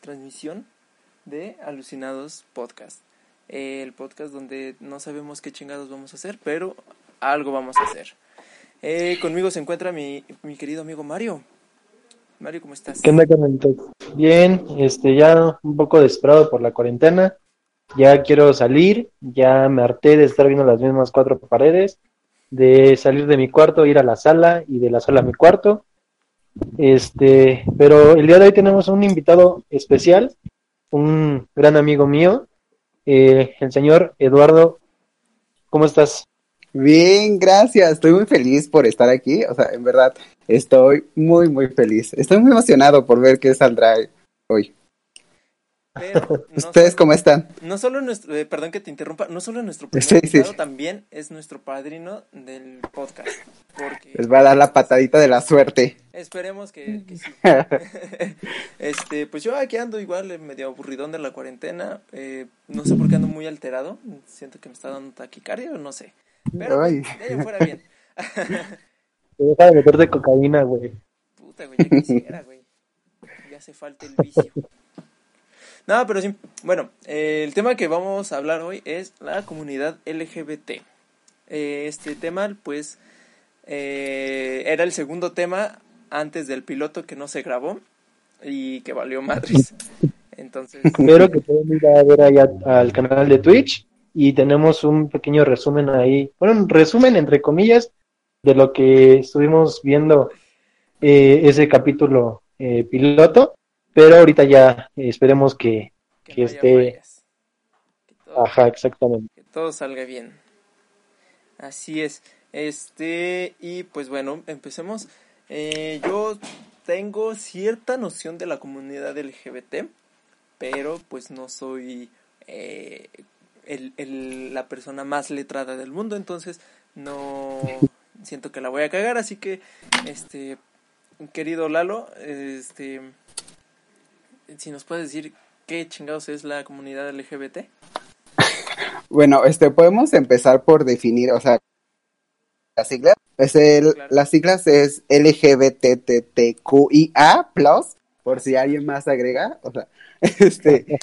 transmisión de Alucinados Podcast. Eh, el podcast donde no sabemos qué chingados vamos a hacer, pero algo vamos a hacer. Eh, conmigo se encuentra mi, mi querido amigo Mario. Mario, ¿cómo estás? ¿Qué onda? Bien, este, ya un poco desesperado por la cuarentena. Ya quiero salir, ya me harté de estar viendo las mismas cuatro paredes, de salir de mi cuarto, ir a la sala y de la sala a mi cuarto. Este, pero el día de hoy tenemos un invitado especial, un gran amigo mío, eh, el señor Eduardo. ¿Cómo estás? Bien, gracias. Estoy muy feliz por estar aquí. O sea, en verdad, estoy muy, muy feliz. Estoy muy emocionado por ver qué saldrá hoy. Pero no ¿Ustedes solo- cómo están? No solo nuestro, eh, perdón que te interrumpa, no solo nuestro primer Sí, sí. invitado, también es nuestro padrino del podcast. Porque Les va a dar la patadita de la suerte. esperemos que, que sí. Este, pues yo aquí ando igual eh, medio aburridón de la cuarentena. eh, no sé por qué ando muy alterado. Siento que me está dando taquicardia o no sé. Pero Ay. pues, de ahí fuera bien. Deja de meterte cocaína, güey. Puta, güey, ya quisiera, güey. Ya hace falta el vicio. No, pero sí. Bueno, eh, el tema que vamos a hablar hoy es la comunidad LGBT. Eh, este tema, pues, eh, era el segundo tema antes del piloto que no se grabó y que valió madres. Entonces, Pero que pueden ir a ver allá al canal de Twitch y tenemos un pequeño resumen ahí, bueno, un resumen entre comillas de lo que estuvimos viendo eh, ese capítulo piloto, pero ahorita ya eh, esperemos que, que que no haya esté- fallas. Que todo- ajá, exactamente. que todo salga bien. Así es. Este, y pues bueno, empecemos. Eh, yo tengo cierta noción de la comunidad LGBT, pero pues no soy eh, el, el- la persona más letrada del mundo, entonces no siento que la voy a cagar, así que, este, querido Lalo, este, si nos puedes decir qué chingados es la comunidad LGBT. Bueno, este, podemos empezar por definir, o sea, las siglas. Es el, Claro. Las siglas es LGBTTQIA+, por si alguien más agrega. O sea, este,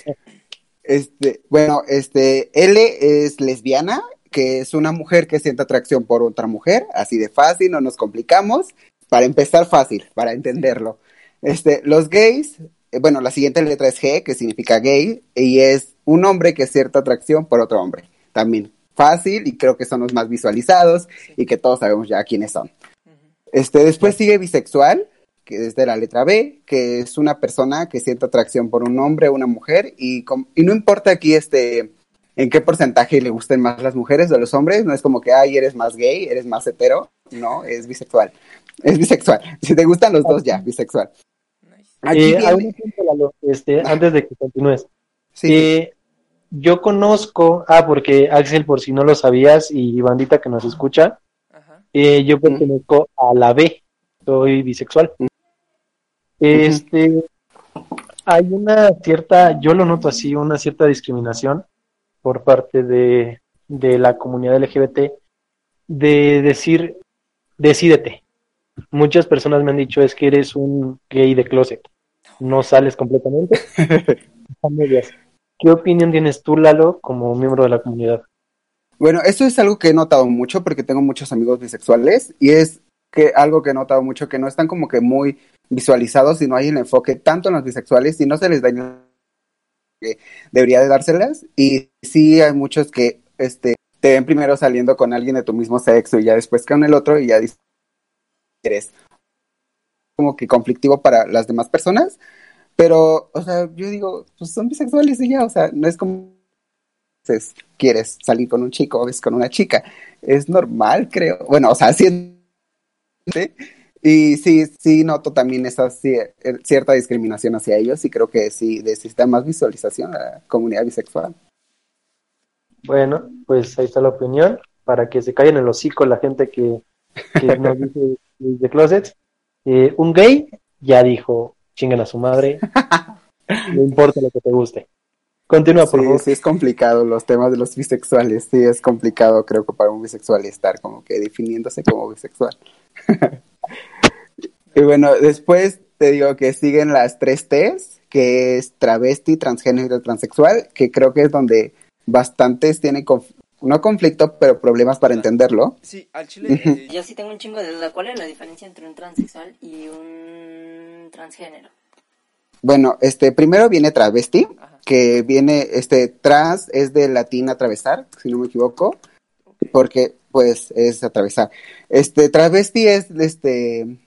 este, bueno, este, L es lesbiana, que es una mujer que siente atracción por otra mujer, así de fácil, no nos complicamos. Para empezar fácil, para entenderlo. Este, los gays, bueno, la siguiente letra es G, que significa gay, y es un hombre que siente atracción por otro hombre. También fácil, y creo que son los más visualizados, y que todos sabemos ya quiénes son. Este, después sigue bisexual, que es de la letra B, que es una persona que siente atracción por un hombre o una mujer, y, y no importa aquí este en qué porcentaje le gusten más las mujeres o los hombres, no es como que, ay, eres más gay, eres más hetero, no, es bisexual. Es bisexual. Si te gustan los dos, ya, bisexual. Aquí Eh, viene- Lalo, este, antes de que continúes. sí, Eh, yo conozco, ah, porque Axel, por si no lo sabías, y bandita que nos escucha, Ajá. eh, yo pertenezco a la B, soy bisexual. Este, hay una cierta, yo lo noto así, una cierta discriminación por parte de, de la comunidad LGBT de decir, decídete. Muchas personas me han dicho es que eres un gay de closet, no sales completamente. a medias. ¿Qué opinión tienes tú, Lalo, como miembro de la comunidad? Bueno, esto es algo que he notado mucho porque tengo muchos amigos bisexuales y es que algo que he notado mucho que no están como que muy visualizados y no hay el enfoque tanto en los bisexuales y no se les da el que debería de dárselas y sí hay muchos que este te ven primero saliendo con alguien de tu mismo sexo y ya después con el otro y ya dices eres como que conflictivo para las demás personas, pero o sea, yo digo, pues son bisexuales y ya, o sea, no es como quieres salir con un chico o ves con una chica. Es normal, creo. Bueno, o sea, sí. ¿sí? Y sí, sí noto también esa eh, cierta discriminación hacia ellos y creo que sí necesita más visualización a la comunidad bisexual. Bueno, pues ahí está la opinión, para que se callen el hocico la gente que, que nos dice de closet. Eh, un gay ya dijo, chingan a su madre, no importa lo que te guste. Continúa, por Sí, favor. sí es complicado los temas de los bisexuales, sí es complicado creo que para un bisexual estar como que definiéndose como bisexual. Y bueno, después te digo que siguen las tres T's, que es travesti, transgénero, transexual, que creo que es donde bastantes tienen, conf- no conflicto, pero problemas para entenderlo. Sí, al chile. eh, Yo sí tengo un chingo de duda. ¿Cuál es la diferencia entre un transexual y un transgénero? Bueno, este, primero viene travesti, Ajá. que viene, este, trans es de latín atravesar, si no me equivoco, porque, pues, es atravesar. Este, travesti es, este,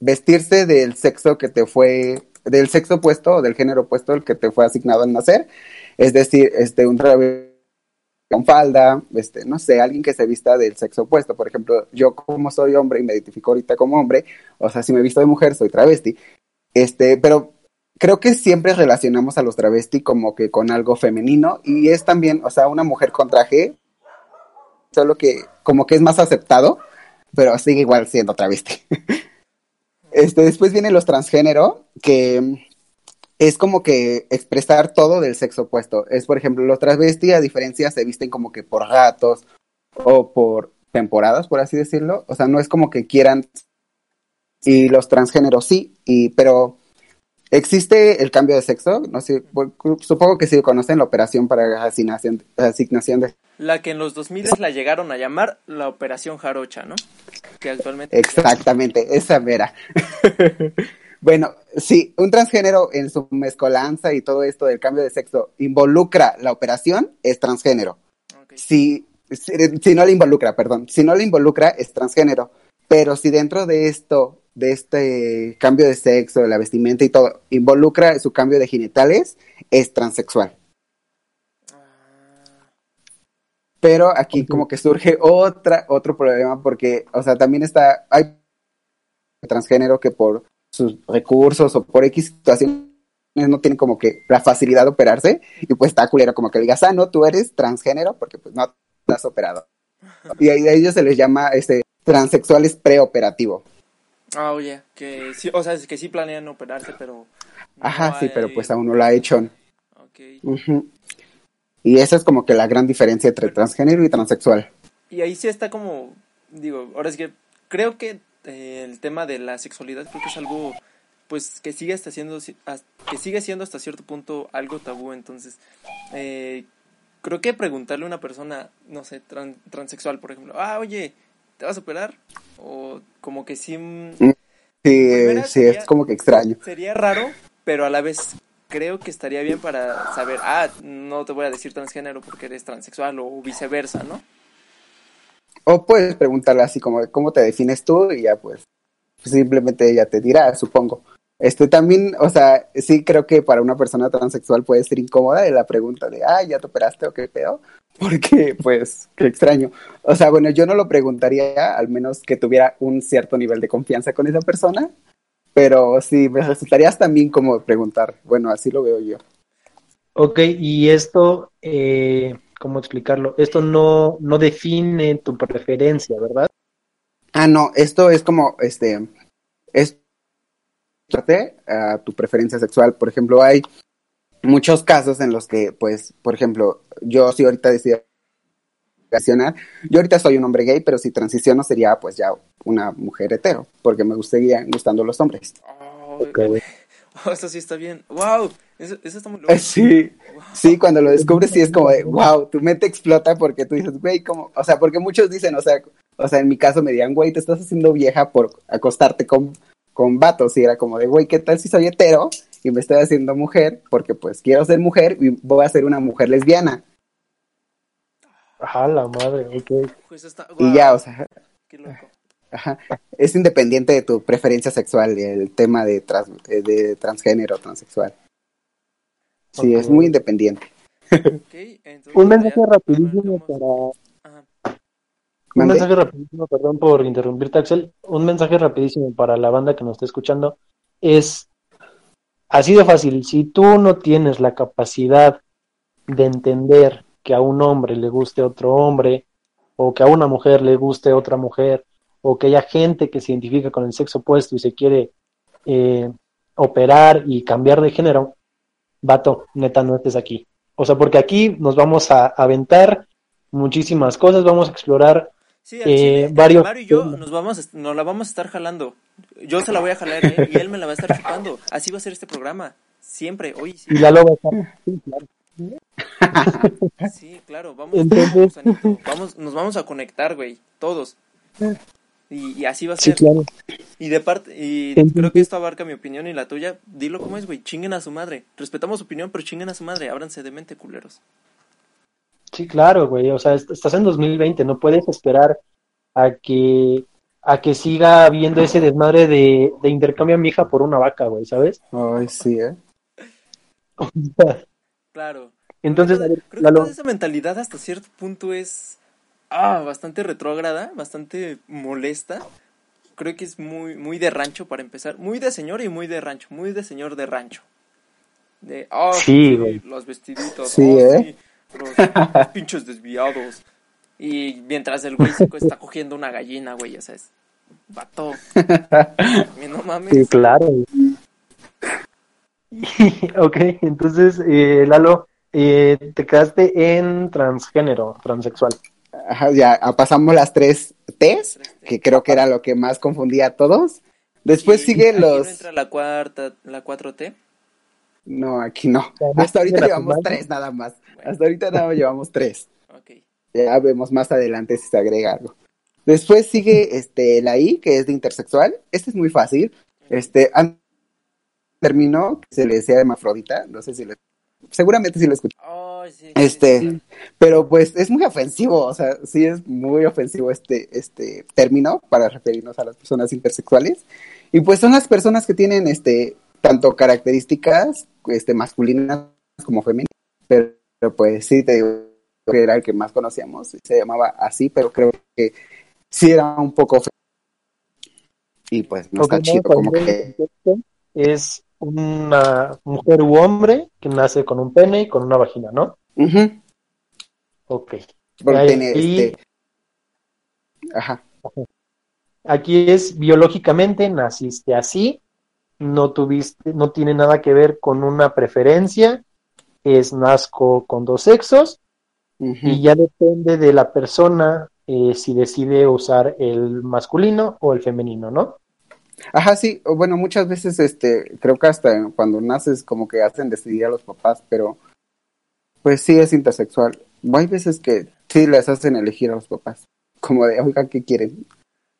vestirse del sexo que te fue, del sexo opuesto o del género opuesto el que te fue asignado al nacer, es decir, este, un travesti con falda, este, no sé, alguien que se vista del sexo opuesto. Por ejemplo, yo como soy hombre y me identifico ahorita como hombre, o sea, si me visto de mujer, soy travesti. Este, pero creo que siempre relacionamos a los travesti como que con algo femenino y es también, o sea, una mujer con traje, solo que como que es más aceptado, pero sigue igual siendo travesti. este, después vienen los transgénero, que es como que expresar todo del sexo opuesto. Es, por ejemplo, los travesti, a diferencia, se visten como que por gatos o por temporadas, por así decirlo. O sea, no es como que quieran. Y los transgéneros sí, y, pero existe el cambio de sexo. No sé, supongo que sí conocen la operación para asignación, asignación de. La que en los 2000 la llegaron a llamar la Operación Jarocha, ¿no? Que actualmente. Exactamente, esa vera. bueno, si un transgénero en su mezcolanza y todo esto del cambio de sexo involucra la operación, es transgénero. Si, si, si no le involucra, perdón, si no le involucra, es transgénero. Pero si dentro de esto, de este cambio de sexo, de la vestimenta y todo, involucra su cambio de genitales, es transexual. Pero aquí como que surge otra, otro problema porque, o sea, también está, hay transgénero que por sus recursos o por X situaciones no tienen como que la facilidad de operarse y pues está culero como que digas, ah, no, tú eres transgénero porque pues no te has operado. Y ahí a ellos se les llama este transexuales preoperativo. Ah, oye, que sí, o sea, es que sí planean operarse, pero. no Ajá, sí, pero pues aún no lo ha hecho. Ok. Ujú. Y esa es como que la gran diferencia entre transgénero y transexual. Y ahí sí está como, digo, ahora es que creo que eh, el tema de la sexualidad creo que es algo, pues, que sigue hasta siendo, que sigue siendo hasta cierto punto algo tabú, entonces, eh, creo que preguntarle a una persona, no sé, tran- transexual, por ejemplo, ah, oye, ¿te vas a operar? O como que sí, mm, Sí, Primera sí, sería- es como que extraño. sería raro, pero a la vez creo que estaría bien para saber, ah, no te voy a decir transgénero porque eres transexual o viceversa, ¿no? O puedes preguntarle así como, ¿cómo te defines tú? Y ya pues, simplemente ella te dirá, supongo. Este también, o sea, sí creo que para una persona transexual puede ser incómoda de la pregunta de, ah, ¿ya te operaste o qué pedo? Porque, pues, qué extraño. O sea, bueno, yo no lo preguntaría, al menos que tuviera un cierto nivel de confianza con esa persona, pero sí, me resultaría también como preguntar. Bueno, así lo veo yo. Ok, y esto, eh, ¿cómo explicarlo? Esto no, no define tu preferencia, ¿verdad? Ah, no, esto es como, este, es a tu preferencia sexual. Por ejemplo, hay muchos casos en los que, pues, por ejemplo, yo si ahorita decido transicionar, yo ahorita soy un hombre gay, pero si transiciono sería, pues, ya una mujer hetero, porque me seguirían gustando los hombres. Oh, Oh, eso sí está bien. ¡Wow! Eso, eso está muy loco. Eh, Sí, sí, cuando lo descubres sí es como de, wow, tu mente explota porque tú dices, güey, como, o sea, porque muchos dicen, o sea, o sea, en mi caso me dirían, güey, te estás haciendo vieja por acostarte con, con vatos, y era como de, güey, ¿qué tal si soy hetero y me estoy haciendo mujer? Porque pues quiero ser mujer y voy a ser una mujer lesbiana. Ajá, la madre, ok. Pues está, Y ya, o sea, Qué loco. Ajá, es independiente de tu preferencia sexual, el tema de, trans, eh, de transgénero, transexual. Sí, es muy independiente. Un ya mensaje rapidísimo para, Ajá. Un mensaje rapidísimo, perdón por interrumpirte, Axel. Un mensaje rapidísimo para la banda que nos está escuchando es así de fácil. Si tú no tienes la capacidad de entender que a un hombre le guste otro hombre, o que a una mujer le guste otra mujer, o que haya gente que se identifica con el sexo opuesto y se quiere eh, operar y cambiar de género, vato, neta, no estés aquí. O sea, porque aquí nos vamos a aventar muchísimas cosas, vamos a explorar Sí, eh, varios Mario y yo nos vamos, a nos la vamos a estar jalando. Yo se la voy a jalar él y él me la va a estar chupando. Así va a ser este programa. Siempre, hoy sí. y Lalo va a estar. Sí, claro. Sí, claro, vamos, Entonces- gusanito, vamos, nos vamos a conectar, güey, todos. Y, y así va a Sí, ser. claro. Y de parte, y creo que esto abarca mi opinión y la tuya. Dilo como es, güey, chinguen a su madre. Respetamos su opinión, pero chinguen a su madre. Ábranse de mente, culeros. Sí, claro, güey. O sea, est- estás en 2020, no puedes esperar a que a que siga habiendo ese desmadre de, de intercambio a mi hija por una vaca, güey, ¿sabes? Ay, sí, ¿eh? Claro. Entonces, creo, ver, que, creo que toda esa mentalidad hasta cierto punto es ah, bastante retrógrada, bastante molesta. Creo que es muy, muy de rancho para empezar. Muy de señor y muy de rancho. Muy de señor de rancho. De, ah, Sí, güey. los vestiditos. Sí, oh, ¿eh? sí, los, los pinches desviados. Y mientras el güey está cogiendo una gallina, güey, o sea, es vato. No mames. sí, claro. ok, entonces, eh, Lalo, eh, te quedaste en transgénero, transexual. Ajá, ya pasamos las tres T's, que creo que era lo que más confundía a todos. Después siguen aquí no los... entra la cuarta, la 4T. No, aquí no. Hasta ahorita llevamos tres nada más. Hasta ahorita nada más llevamos tres. Ok. Ya vemos más adelante si se agrega algo. Después sigue este la I, que es de intersexual. Este es muy fácil. Este terminó, que se le decía hermafrodita, no sé si lo seguramente sí lo escuché. Ay, sí, Este, sí. pero pues es muy ofensivo, o sea, sí es muy ofensivo este este término para referirnos a las personas intersexuales. Y pues son las personas que tienen este tanto características este masculinas como femeninas, pero, pero, pues sí te digo que era el que más conocíamos, se llamaba así, pero creo que sí era un poco ofensivo. y pues no está chido como que. Es una mujer u hombre que nace con un pene y con una vagina, ¿no? Ujú, Ok. porque Ahí- tiene este ajá Aquí es biológicamente naciste así, no tuviste, no tiene nada que ver con una preferencia, es nazco con dos sexos y ya depende de la persona eh, si decide usar el masculino o el femenino, ¿no? Ajá, sí, o bueno, muchas veces, este, creo que hasta cuando naces como que hacen decidir a los papás, pero pues sí es intersexual. Hay veces que sí les hacen elegir a los papás, como de, oiga, ¿qué quieren?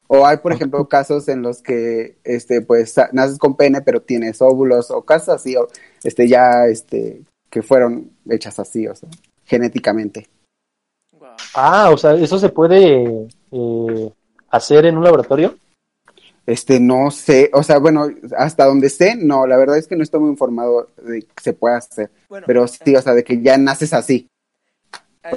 O hay, por ejemplo, casos en los que, este, pues, naces con pene, pero tienes óvulos, o casos así, o, este, ya, este, que fueron hechas así, o sea, genéticamente. Ah, o sea, eso se puede eh, hacer en un laboratorio. Este, no sé, o sea, bueno, hasta donde sé, no, la verdad es que no estoy muy informado de que se pueda hacer, Bueno, pero sí, o sea, de que ya naces así.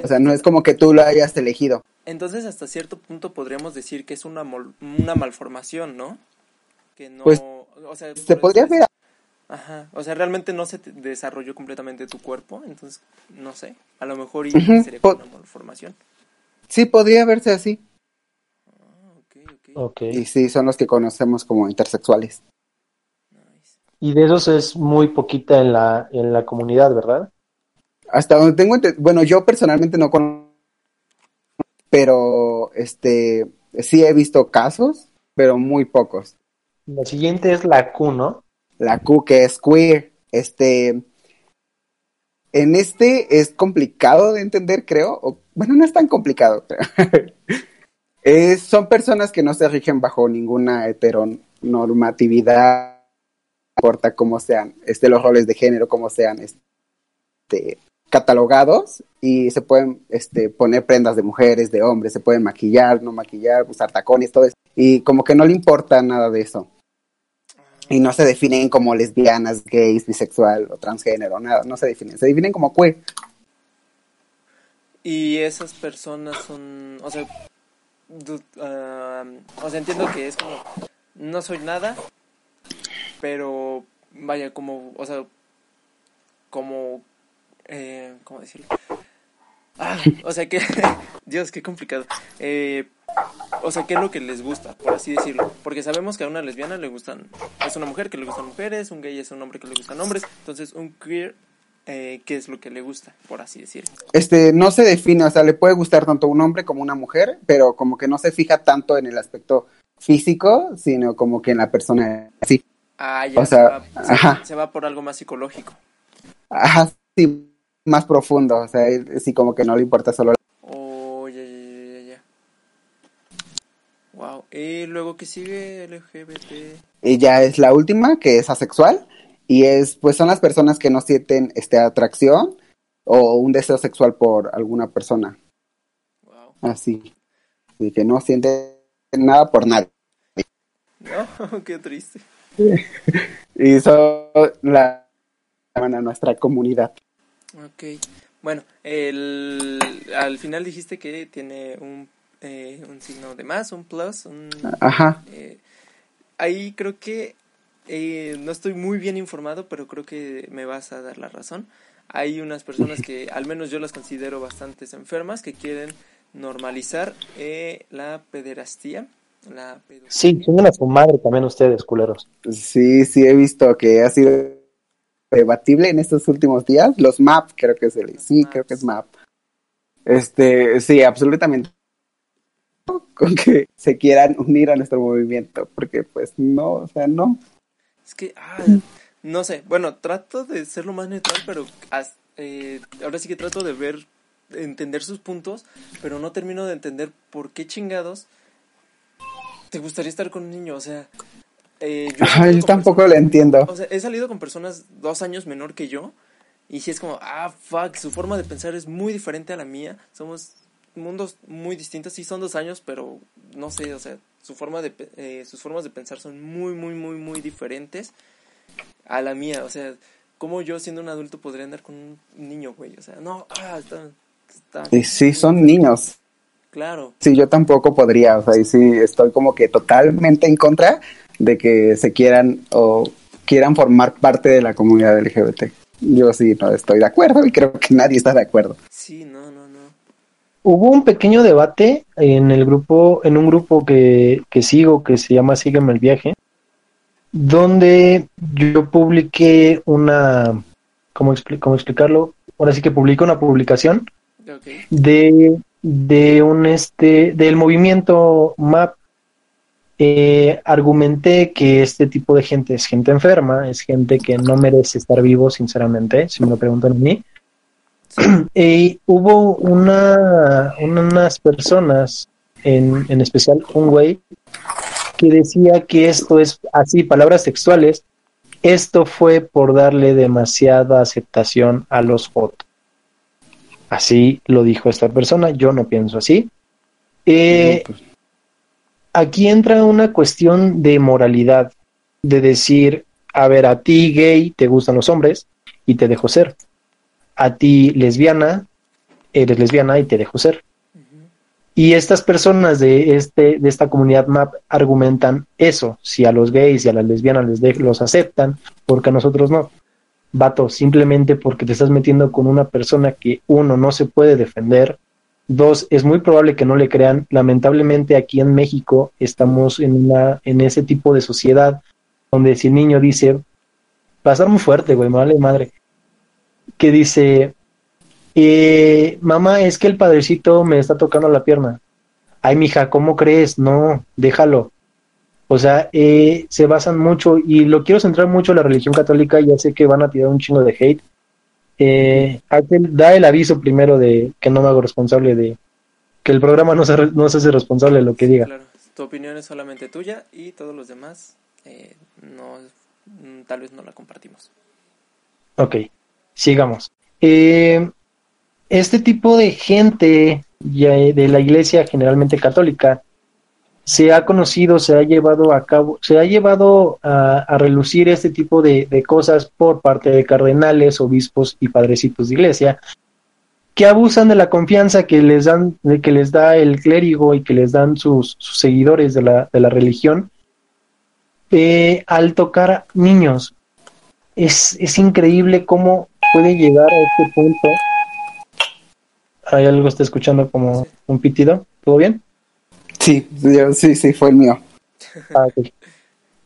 O sea, no es como que tú lo hayas elegido. Entonces, hasta cierto punto podríamos decir que es una, mol- una malformación, ¿no? Que no. Pues, o sea, Se podría ver, Ajá. O sea, realmente no se te- desarrolló completamente tu cuerpo. Entonces, no sé. A lo mejor y Ujú, sería una malformación. sí, podría verse así. Y sí, son los que conocemos como intersexuales. Y de esos es muy poquita en la, en la comunidad, ¿verdad? Hasta donde tengo, bueno, yo personalmente no conozco, pero, este, sí he visto casos, pero muy pocos. La siguiente es la Q, ¿no? La Q que es queer, este, en este es complicado de entender, creo, o, bueno, no es tan complicado, creo. Es- son personas que no se rigen bajo ninguna heteronormatividad, no importa cómo sean, este, los roles de género, cómo sean, este, catalogados y se pueden, este, poner prendas de mujeres, de hombres, se pueden maquillar, no maquillar, usar tacones, todo eso, y como que no le importa nada de eso y no se definen como lesbianas, gays, bisexual o transgénero, nada, no se definen, se definen como queer. Y esas personas son. O sea. O sea, entiendo que es como. No soy nada. Pero. Vaya, como. O sea. Como. Eh, ¿Cómo decirlo? Ah, o sea que. Dios, qué complicado. Eh, o sea, ¿qué es lo que les gusta? Por así decirlo. Porque sabemos que a una lesbiana le gustan. Es una mujer que le gustan mujeres. Un gay es un hombre que le gustan hombres. Entonces, un queer eh, qué es lo que le gusta, por así decirlo. Este, no se define, o sea, le puede gustar tanto un hombre como una mujer, pero como que no se fija tanto en el aspecto físico, sino como que en la persona así. Ah, ya O se, sea, va, se- ajá. se va por algo más psicológico. Ajá, sí, más profundo, o sea, él- sí como que no le importa solo Oh, ya, ya, ya, ya, ya. Wow. Y luego que sigue LGBT. Y ya es la última, que es asexual, y es, pues son las personas que no sienten este atracción o un deseo sexual por alguna persona, Wow. así, y que no sienten nada por nadie. No, qué triste. Y son la llaman a nuestra comunidad. Ok. Bueno, el, al final dijiste que tiene un, eh, un signo de más, un plus, un, Ajá. eh, ahí creo que eh, no estoy muy bien informado, pero creo que me vas a dar la razón. Hay unas personas que al menos yo las considero bastante enfermas que quieren normalizar eh, la pederastía, la pedofilia. Sí, tienen a su madre también ustedes, culeros. Sí, sí he visto que ha sido debatible en estos últimos días. Los MAP, creo que es el, sí, creo que es MAP. Este, sí, absolutamente. Con que se quieran unir a nuestro movimiento, porque pues no, o sea, no. Es que, ah, no sé, bueno, trato de ser lo más neutral, pero as- eh, ahora sí que trato de ver, de entender sus puntos, pero no termino de entender por qué chingados te gustaría estar con un niño, o sea... eh, yo Ay, con tampoco lo entiendo. O sea, he salido con personas dos años menor que yo, y si es como, ah, fuck, su forma de pensar es muy diferente a la mía, somos mundos muy distintos, sí son dos años, pero no sé, o sea, su forma de, eh, sus formas de pensar son muy, muy, muy, muy diferentes a la mía, o sea, ¿cómo yo siendo un adulto podría andar con un niño, güey? O sea, no, ah, está, está Y sí, son niños. Claro, Sí, yo tampoco podría, o sea, y sí, estoy como que totalmente en contra de que se quieran o quieran formar parte de la comunidad LGBT. Yo sí, no estoy de acuerdo y creo que nadie está de acuerdo. sí, no, no. Hubo un pequeño debate en el grupo, en un grupo que, que sigo, que se llama Sígueme el viaje, donde yo publiqué una, ¿cómo, expli- cómo explicarlo? Ahora sí que publiqué una publicación de, de un este del movimiento MAP eh, argumenté que este tipo de gente es gente enferma, es gente que no merece estar vivo, sinceramente, si me lo preguntan a mí. Y hubo una, unas personas, en, en especial un güey, que decía que esto es así, palabras textuales, esto fue por darle demasiada aceptación a los fotos. Así lo dijo esta persona, yo no pienso así. Eh, pues, aquí entra una cuestión de moralidad, de decir, a ver, a ti gay te gustan los hombres y te dejo ser. A ti lesbiana, eres lesbiana y te dejo ser. Y estas personas de, este, de esta comunidad MAP argumentan eso, si a los gays y a las lesbianas les de- los aceptan, porque a nosotros no. Vato, simplemente porque te estás metiendo con una persona que uno no se puede defender, dos, es muy probable que no le crean. Lamentablemente aquí en México estamos en, una, en ese tipo de sociedad donde si el niño dice, va a estar muy fuerte, güey, vale madre, que dice, eh, mamá, es que el padrecito me está tocando la pierna. Ay, mija, ¿cómo crees? No, déjalo. O sea, eh, se basan mucho, y lo quiero centrar mucho en la religión católica, ya sé que van a tirar un chingo de hate. Eh, da el aviso primero de que no me hago responsable de que el programa no se, no se hace responsable de lo que diga. Claro, tu opinión es solamente tuya y todos los demás eh, no, mm, tal vez no la compartimos. Ok, sigamos. Eh, este tipo de gente de la iglesia generalmente católica se ha conocido, se ha llevado a cabo, se ha llevado a, a relucir este tipo de, de cosas por parte de cardenales, obispos y padrecitos de iglesia que abusan de la confianza que les dan, de que les da el clérigo y que les dan sus, sus seguidores de la, de la religión eh, al tocar niños. Es, es increíble cómo puede llegar a este punto. Hay algo está escuchando como un pitido. ¿Todo bien? Sí, yo- sí, sí, fue el mío. Ah.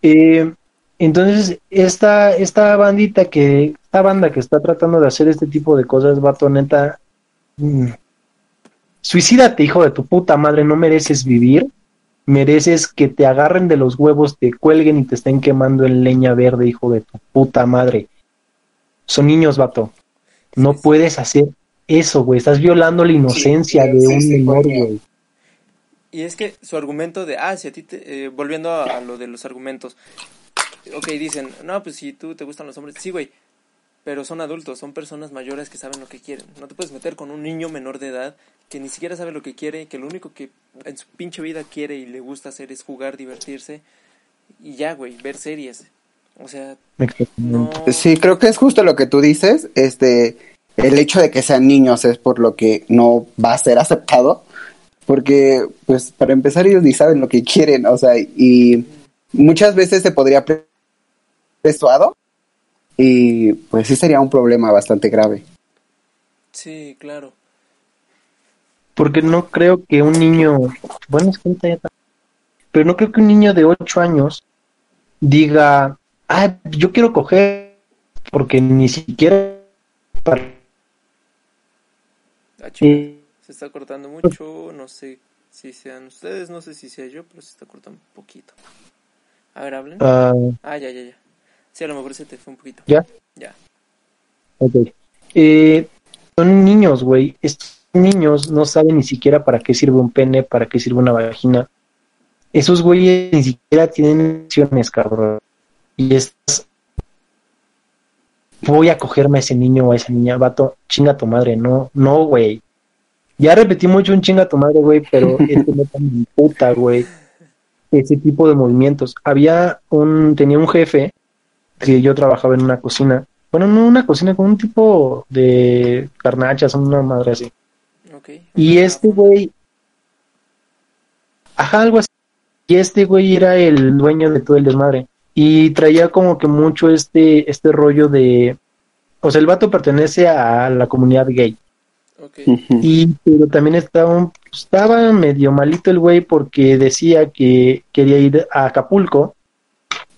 Eh, Entonces, esta, esta bandita que, esta banda que está tratando de hacer este tipo de cosas, vato, neta, mm, suicídate, hijo de tu puta madre, no mereces vivir, mereces que te agarren de los huevos, te cuelguen y te estén quemando en leña verde, hijo de tu puta madre. Son niños, vato. No puedes hacer eso, güey. Estás violando la inocencia sí, de un sí, menor, güey. Y es que su argumento de, ah, si a ti te, eh, volviendo a, a lo de los argumentos, ok, dicen, no, pues si tú te gustan los hombres, sí, güey, pero son adultos, son personas mayores que saben lo que quieren. No te puedes meter con un niño menor de edad que ni siquiera sabe lo que quiere, que lo único que en su pinche vida quiere y le gusta hacer es jugar, divertirse y ya, güey, ver series. O sea, no... Sí, creo que es justo lo que tú dices. Este, el hecho de que sean niños es por lo que no va a ser aceptado. Porque, pues, para empezar, ellos ni saben lo que quieren. O sea, y muchas veces se podría pre- persuado. Y pues sí sería un problema bastante grave. Sí, claro. Porque no creo que un niño, bueno, es que ahorita ya está- pero no creo que un niño de 8 años diga, ah, yo quiero coger, porque ni siquiera para- Ah, eh, se está cortando mucho, no sé si sean ustedes, no sé si sea yo, pero se está cortando un poquito. A ver, hablen. ah, Ah, ya, ya, ya. Sí, a lo mejor se te fue un poquito. ¿Ya? Ya. ok. Eh, son niños, güey. Estos niños no saben ni siquiera para qué sirve un pene, para qué sirve una vagina. Esos güeyes ni siquiera tienen acciones, cabrón. Y estás. Voy a cogerme a ese niño o a esa niña, vato, chinga tu madre, no, no, güey. Ya repetí mucho un chinga tu madre, güey, pero este no me puta, güey. Ese tipo de movimientos. Había un, tenía un jefe que yo trabajaba en una cocina. Bueno, no una cocina, con un tipo de carnachas, una madre así. Ok. Y este güey, ajá, algo así. Y este güey era el dueño de todo el desmadre. Y traía como que mucho este, este rollo de, o sea, el vato pertenece a la comunidad gay. Y, pero también estaba, un- estaba medio malito el güey porque decía que quería ir a Acapulco,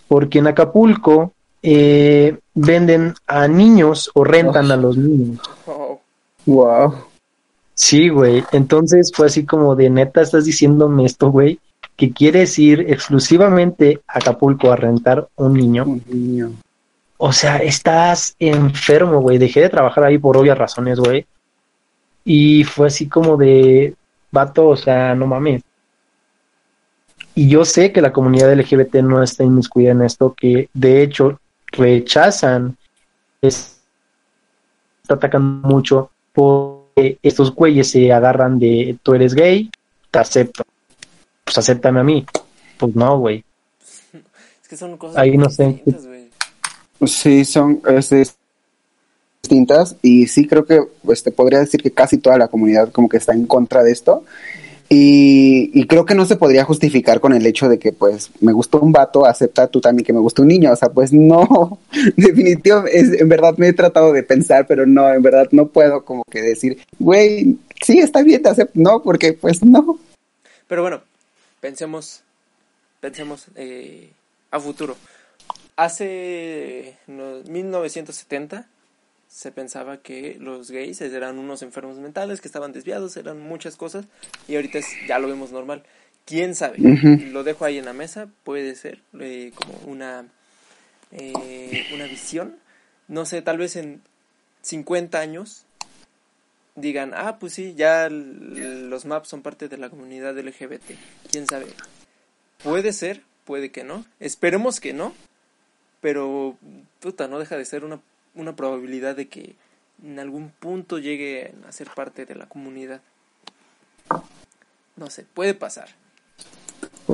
porque en Acapulco eh, venden a niños o rentan a los niños. Oh, Wow. Sí, güey. Entonces fue así como de neta, estás diciéndome esto, güey, que quieres ir exclusivamente a Acapulco a rentar un niño. Un niño. O sea, estás enfermo, güey. Dejé de trabajar ahí por obvias razones, güey. Y fue así como de, vato, o sea, no mames. Y yo sé que la comunidad LGBT no está inmiscuida en esto, que de hecho rechazan, es- está atacando mucho porque estos güeyes se agarran de, tú eres gay, te acepto. Pues acéptame a mí. Pues no, güey. es que son cosas Ahí no sé. distintas, güey. Sí, son este, distintas y sí creo que pues, te podría decir que casi toda la comunidad como que está en contra de esto y, y creo que no se podría justificar con el hecho de que pues me gustó un vato, acepta tú también que me gustó un niño, o sea, pues no, definitivamente, es, en verdad me he tratado de pensar, pero no, en verdad no puedo como que decir, güey, sí, está bien, te acepto, no, porque pues no. Pero bueno, pensemos, pensemos eh, a futuro. Hace no, 1970 se pensaba que los gays eran unos enfermos mentales, que estaban desviados, eran muchas cosas, y ahorita es- ya lo vemos normal. ¿Quién sabe? Lo dejo ahí en la mesa, puede ser eh, como una, eh, una visión. No sé, tal vez en 50 años digan, ah, pues sí, ya los maps son parte de la comunidad LGBT. ¿Quién sabe? Puede ser, puede que no. Esperemos que no. Pero, puta, no deja de ser una, una probabilidad de que en algún punto llegue a ser parte de la comunidad. No sé, puede pasar.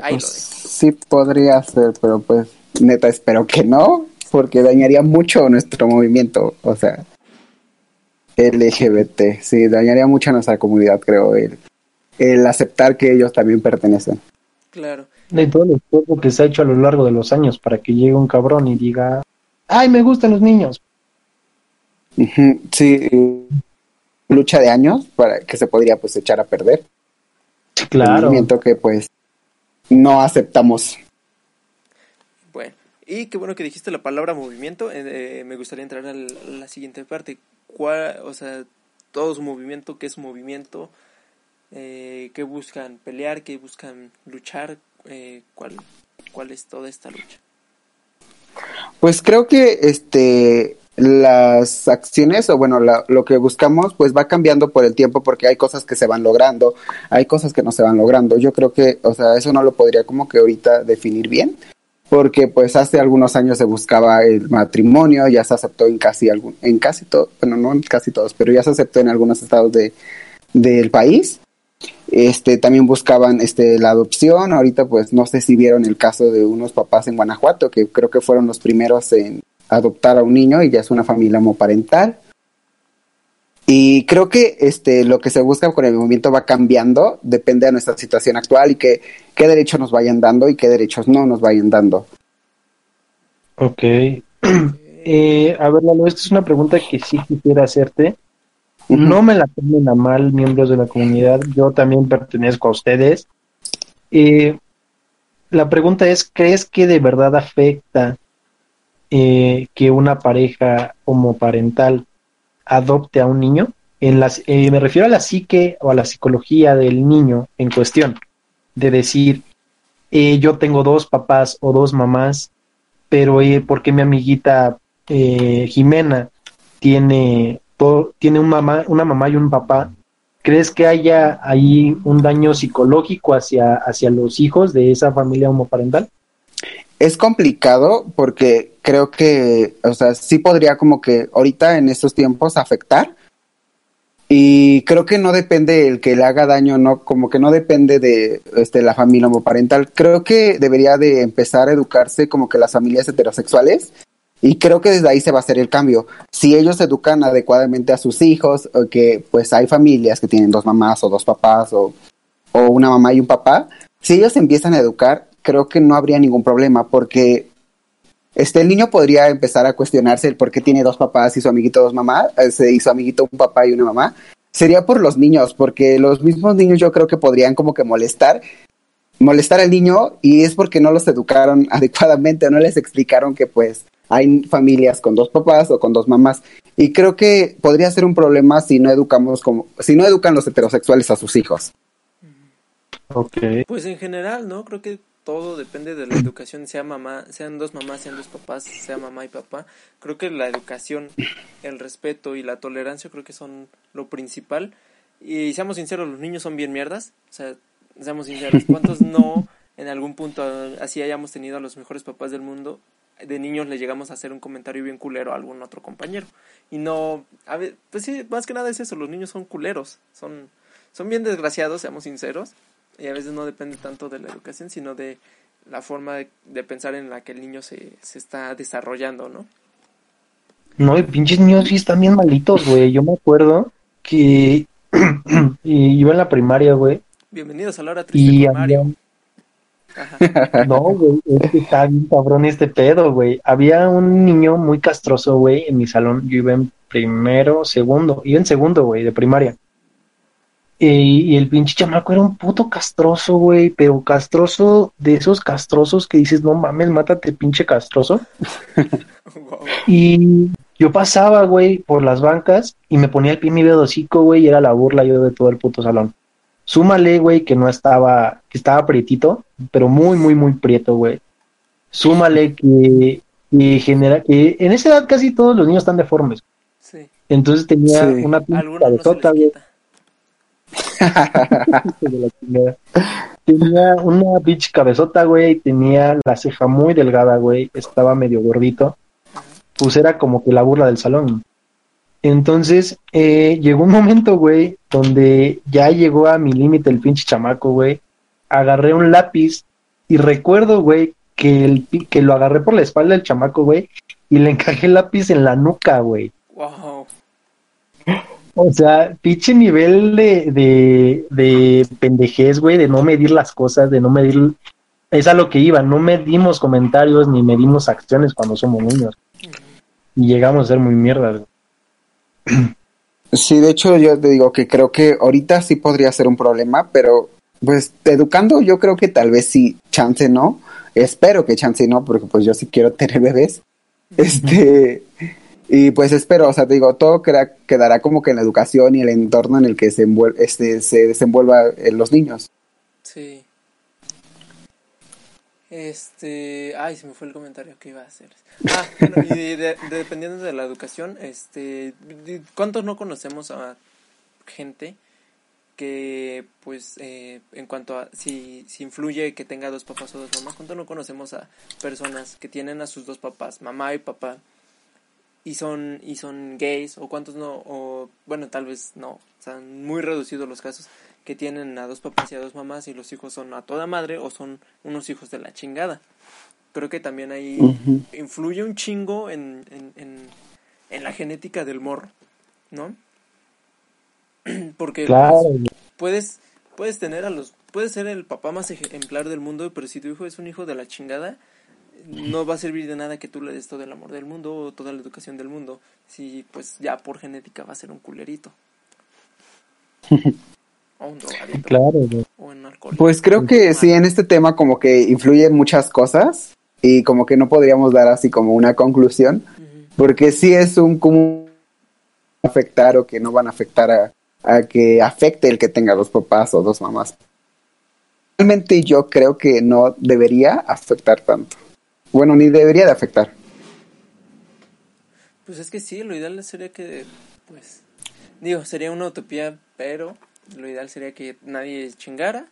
Ahí lo Pues, dejo. sí podría ser, pero pues neta espero que no, porque dañaría mucho nuestro movimiento, o sea, LGBT, sí, dañaría mucho a nuestra comunidad, creo, el, el aceptar que ellos también pertenecen. Claro. de todo el esfuerzo que se ha hecho a lo largo de los años para que llegue un cabrón y diga, ay, me gustan los niños. Sí, lucha de años para que se podría pues echar a perder. Un claro. movimiento que pues no aceptamos. Y qué bueno que dijiste la palabra movimiento. eh, me gustaría entrar a la, siguiente parte. ¿Cuál, o sea, todo su movimiento, qué es movimiento? Eh, ¿Qué buscan pelear? ¿Qué buscan luchar? Eh, ¿cuál, ¿Cuál es toda esta lucha? Pues creo que este las acciones o bueno la- lo que buscamos pues va cambiando por el tiempo porque hay cosas que se van logrando hay cosas que no se van logrando yo creo que o sea eso no lo podría como que ahorita definir bien porque pues hace algunos años se buscaba el matrimonio ya se aceptó en casi algún en casi todo bueno no en casi todos pero ya se aceptó en algunos estados de del país. Este también buscaban este la adopción. Ahorita pues no sé si vieron el caso de unos papás en Guanajuato que creo que fueron los primeros en adoptar a un niño y ya es una familia homoparental y creo que este lo que se busca con el movimiento va cambiando depende de nuestra situación actual y que qué derechos nos vayan dando y qué derechos no nos vayan dando Ok. Eh, a ver, Lalo, esta es una pregunta que sí quisiera hacerte. No me la tomen a mal, miembros de la comunidad. Yo también pertenezco a ustedes. Eh, la pregunta es, ¿crees que de verdad afecta eh, que una pareja homoparental adopte a un niño? En las, eh, me refiero a la psique o a la psicología del niño en cuestión. De decir, eh, yo tengo dos papás o dos mamás, pero eh, ¿por qué mi amiguita eh, Jimena tiene, to- tiene un mamá, una mamá y un papá? ¿Crees que haya ahí un daño psicológico hacia, hacia los hijos de esa familia homoparental? Es complicado porque creo que, o sea, sí podría como que ahorita en estos tiempos afectar. Y creo que no depende el que le haga daño, no, como que no depende de este, la familia homoparental. Creo que debería de empezar a educarse como que las familias heterosexuales. Y creo que desde ahí se va a hacer el cambio. Si ellos educan adecuadamente a sus hijos, o que pues hay familias que tienen dos mamás o dos papás o, o una mamá y un papá, si ellos empiezan a educar, creo que no habría ningún problema porque este el niño podría empezar a cuestionarse el por qué tiene dos papás y su amiguito dos mamás, eh, y su amiguito un papá y una mamá. Sería por los niños, porque los mismos niños yo creo que podrían como que molestar, molestar al niño y es porque no los educaron adecuadamente, no les explicaron que pues hay familias con dos papás o con dos mamás y creo que podría ser un problema si no educamos como si no educan los heterosexuales a sus hijos. Ok. Pues en general, ¿no? Creo que todo depende de la educación, sea mamá, sean dos mamás, sean dos papás, sea mamá y papá. Creo que la educación, el respeto y la tolerancia creo que son lo principal. Y seamos sinceros, los niños son bien mierdas. O sea, seamos sinceros, ¿cuántos no en algún punto así hayamos tenido a los mejores papás del mundo? De niños le llegamos a hacer un comentario bien culero a algún otro compañero. Y no, a ver, pues sí, más que nada es eso, los niños son culeros, son, son bien desgraciados, seamos sinceros y a veces no depende tanto de la educación, sino de la forma de, de pensar en la que el niño se, se está desarrollando, ¿no? No, y pinches niños sí están bien malitos, güey. Yo me acuerdo que iba en la primaria, güey. Bienvenidos a la hora triste Y con Mario. había-. No, güey, es que está bien cabrón este pedo, güey. Había un niño muy castroso, güey, en mi salón. Yo iba en primero, segundo, iba en segundo, güey, de primaria. Y, y el pinche chamaco era un puto castroso, güey, pero castroso de esos castrosos que dices, no mames, mátate, pinche castroso. Wow. Y yo pasaba, güey, por las bancas y me ponía el pie en mi dedo hocico, güey, y era la burla yo de todo el puto salón. Súmale, güey, que no estaba, que estaba prietito, pero muy, muy, muy prieto, güey. Súmale que, que genera, que en esa edad casi todos los niños están deformes. Sí. Entonces tenía Sí. una se cabezota, les güey, quita. hijo de la chingada. Tenía una pinche cabezota, güey, tenía la ceja muy delgada, güey, estaba medio gordito. Pues era como que la burla del salón. Entonces, eh, llegó un momento, güey, donde ya llegó a mi límite el pinche chamaco, güey. Agarré un lápiz y recuerdo, güey, que, el, que lo agarré por la espalda del chamaco, güey, y le encajé el lápiz en la nuca, güey. Wow. O sea, pinche nivel de, de, de pendejez, güey, de no medir las cosas, de no medir... Es a lo que iba, no medimos comentarios ni medimos acciones cuando somos niños. Y llegamos a ser muy mierdas. güey. Sí, de hecho yo te digo que creo que ahorita sí podría ser un problema, pero pues educando yo creo que tal vez sí, chance no. espero que chance no, porque pues yo sí quiero tener bebés. Este, y pues espero, o sea, te digo, todo queda- quedará como que en la educación y el entorno en el que se, envuel- este, se desenvuelva en los niños. Sí. Este, ay, se me fue el comentario que iba a hacer. Ah, bueno, y de- de- dependiendo de la educación, este, ¿cuántos no conocemos a gente que, pues, eh, en cuanto a si, si influye que tenga dos papás o dos mamás, ¿cuántos no conocemos a personas que tienen a sus dos papás, mamá y papá, y son y son gays o cuántos no o bueno tal vez no están muy reducidos los casos que tienen a dos papás y a dos mamás y los hijos son a toda madre o son unos hijos de la chingada. Creo que también ahí influye un chingo en, en, en, en la genética del morro no porque Claro, pues, puedes puedes tener a los puedes ser el papá más ejemplar del mundo pero si tu hijo es un hijo de la chingada no va a servir de nada que tú le des todo el amor del mundo o toda la educación del mundo si pues ya por genética va a ser un culerito. O un drogadito claro, o un Pues creo que sí, en este tema como que influyen muchas cosas y como que no podríamos dar así como una conclusión, porque sí es un común afectar o que no van a afectar a, a que afecte el que tenga dos papás o dos mamás. Realmente yo creo que no debería afectar tanto. Bueno, ni debería de afectar. Pues es que sí, lo ideal sería que, pues, digo, sería una utopía, pero lo ideal sería que nadie chingara,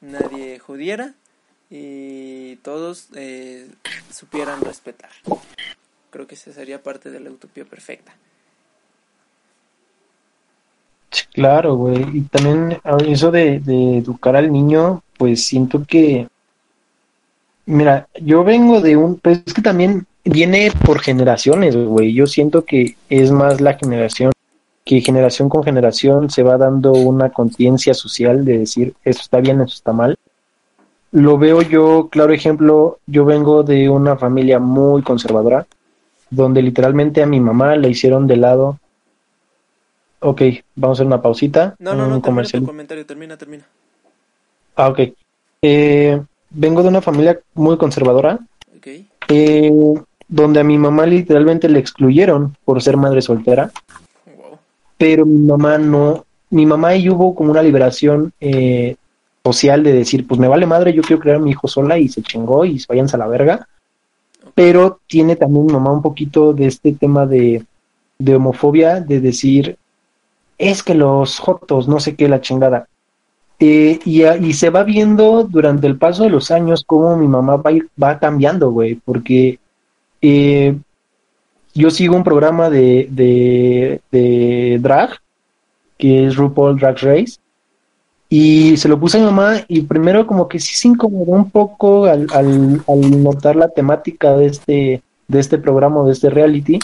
nadie jodiera y todos eh, supieran respetar. Creo que esa sería parte de la utopía perfecta. Sí, Claro, güey. Y también eso de, de educar al niño, pues siento que, mira, yo vengo de un, pues es que también viene por generaciones, güey. Yo siento que es más la generación, que generación con generación se va dando una conciencia social de decir, esto está bien, esto está mal. Lo veo yo, claro ejemplo, yo vengo de una familia muy conservadora, donde literalmente a mi mamá la hicieron de lado. Ok, vamos a hacer una pausita. No, no, un no, termina comercial. tu comentario, termina, termina. Ah, ok. Eh, vengo de una familia muy conservadora, eh, donde a mi mamá literalmente le excluyeron por ser madre soltera, wow. pero mi mamá no, mi mamá y hubo como una liberación eh, social de decir, pues me vale madre, yo quiero crear a mi hijo sola y se chingó y váyanse a la verga, pero tiene también mi mamá un poquito de este tema de, de homofobia, de decir, es que los jotos, no sé qué, la chingada. Eh, y, a- y se va viendo durante el paso de los años cómo mi mamá va, cambiando, güey, porque eh, yo sigo un programa de, drag, que es RuPaul Drag Race, y se lo puse a mi mamá y primero como que sí se incomodó un poco al, al, notar la temática de este, de este programa, de este reality,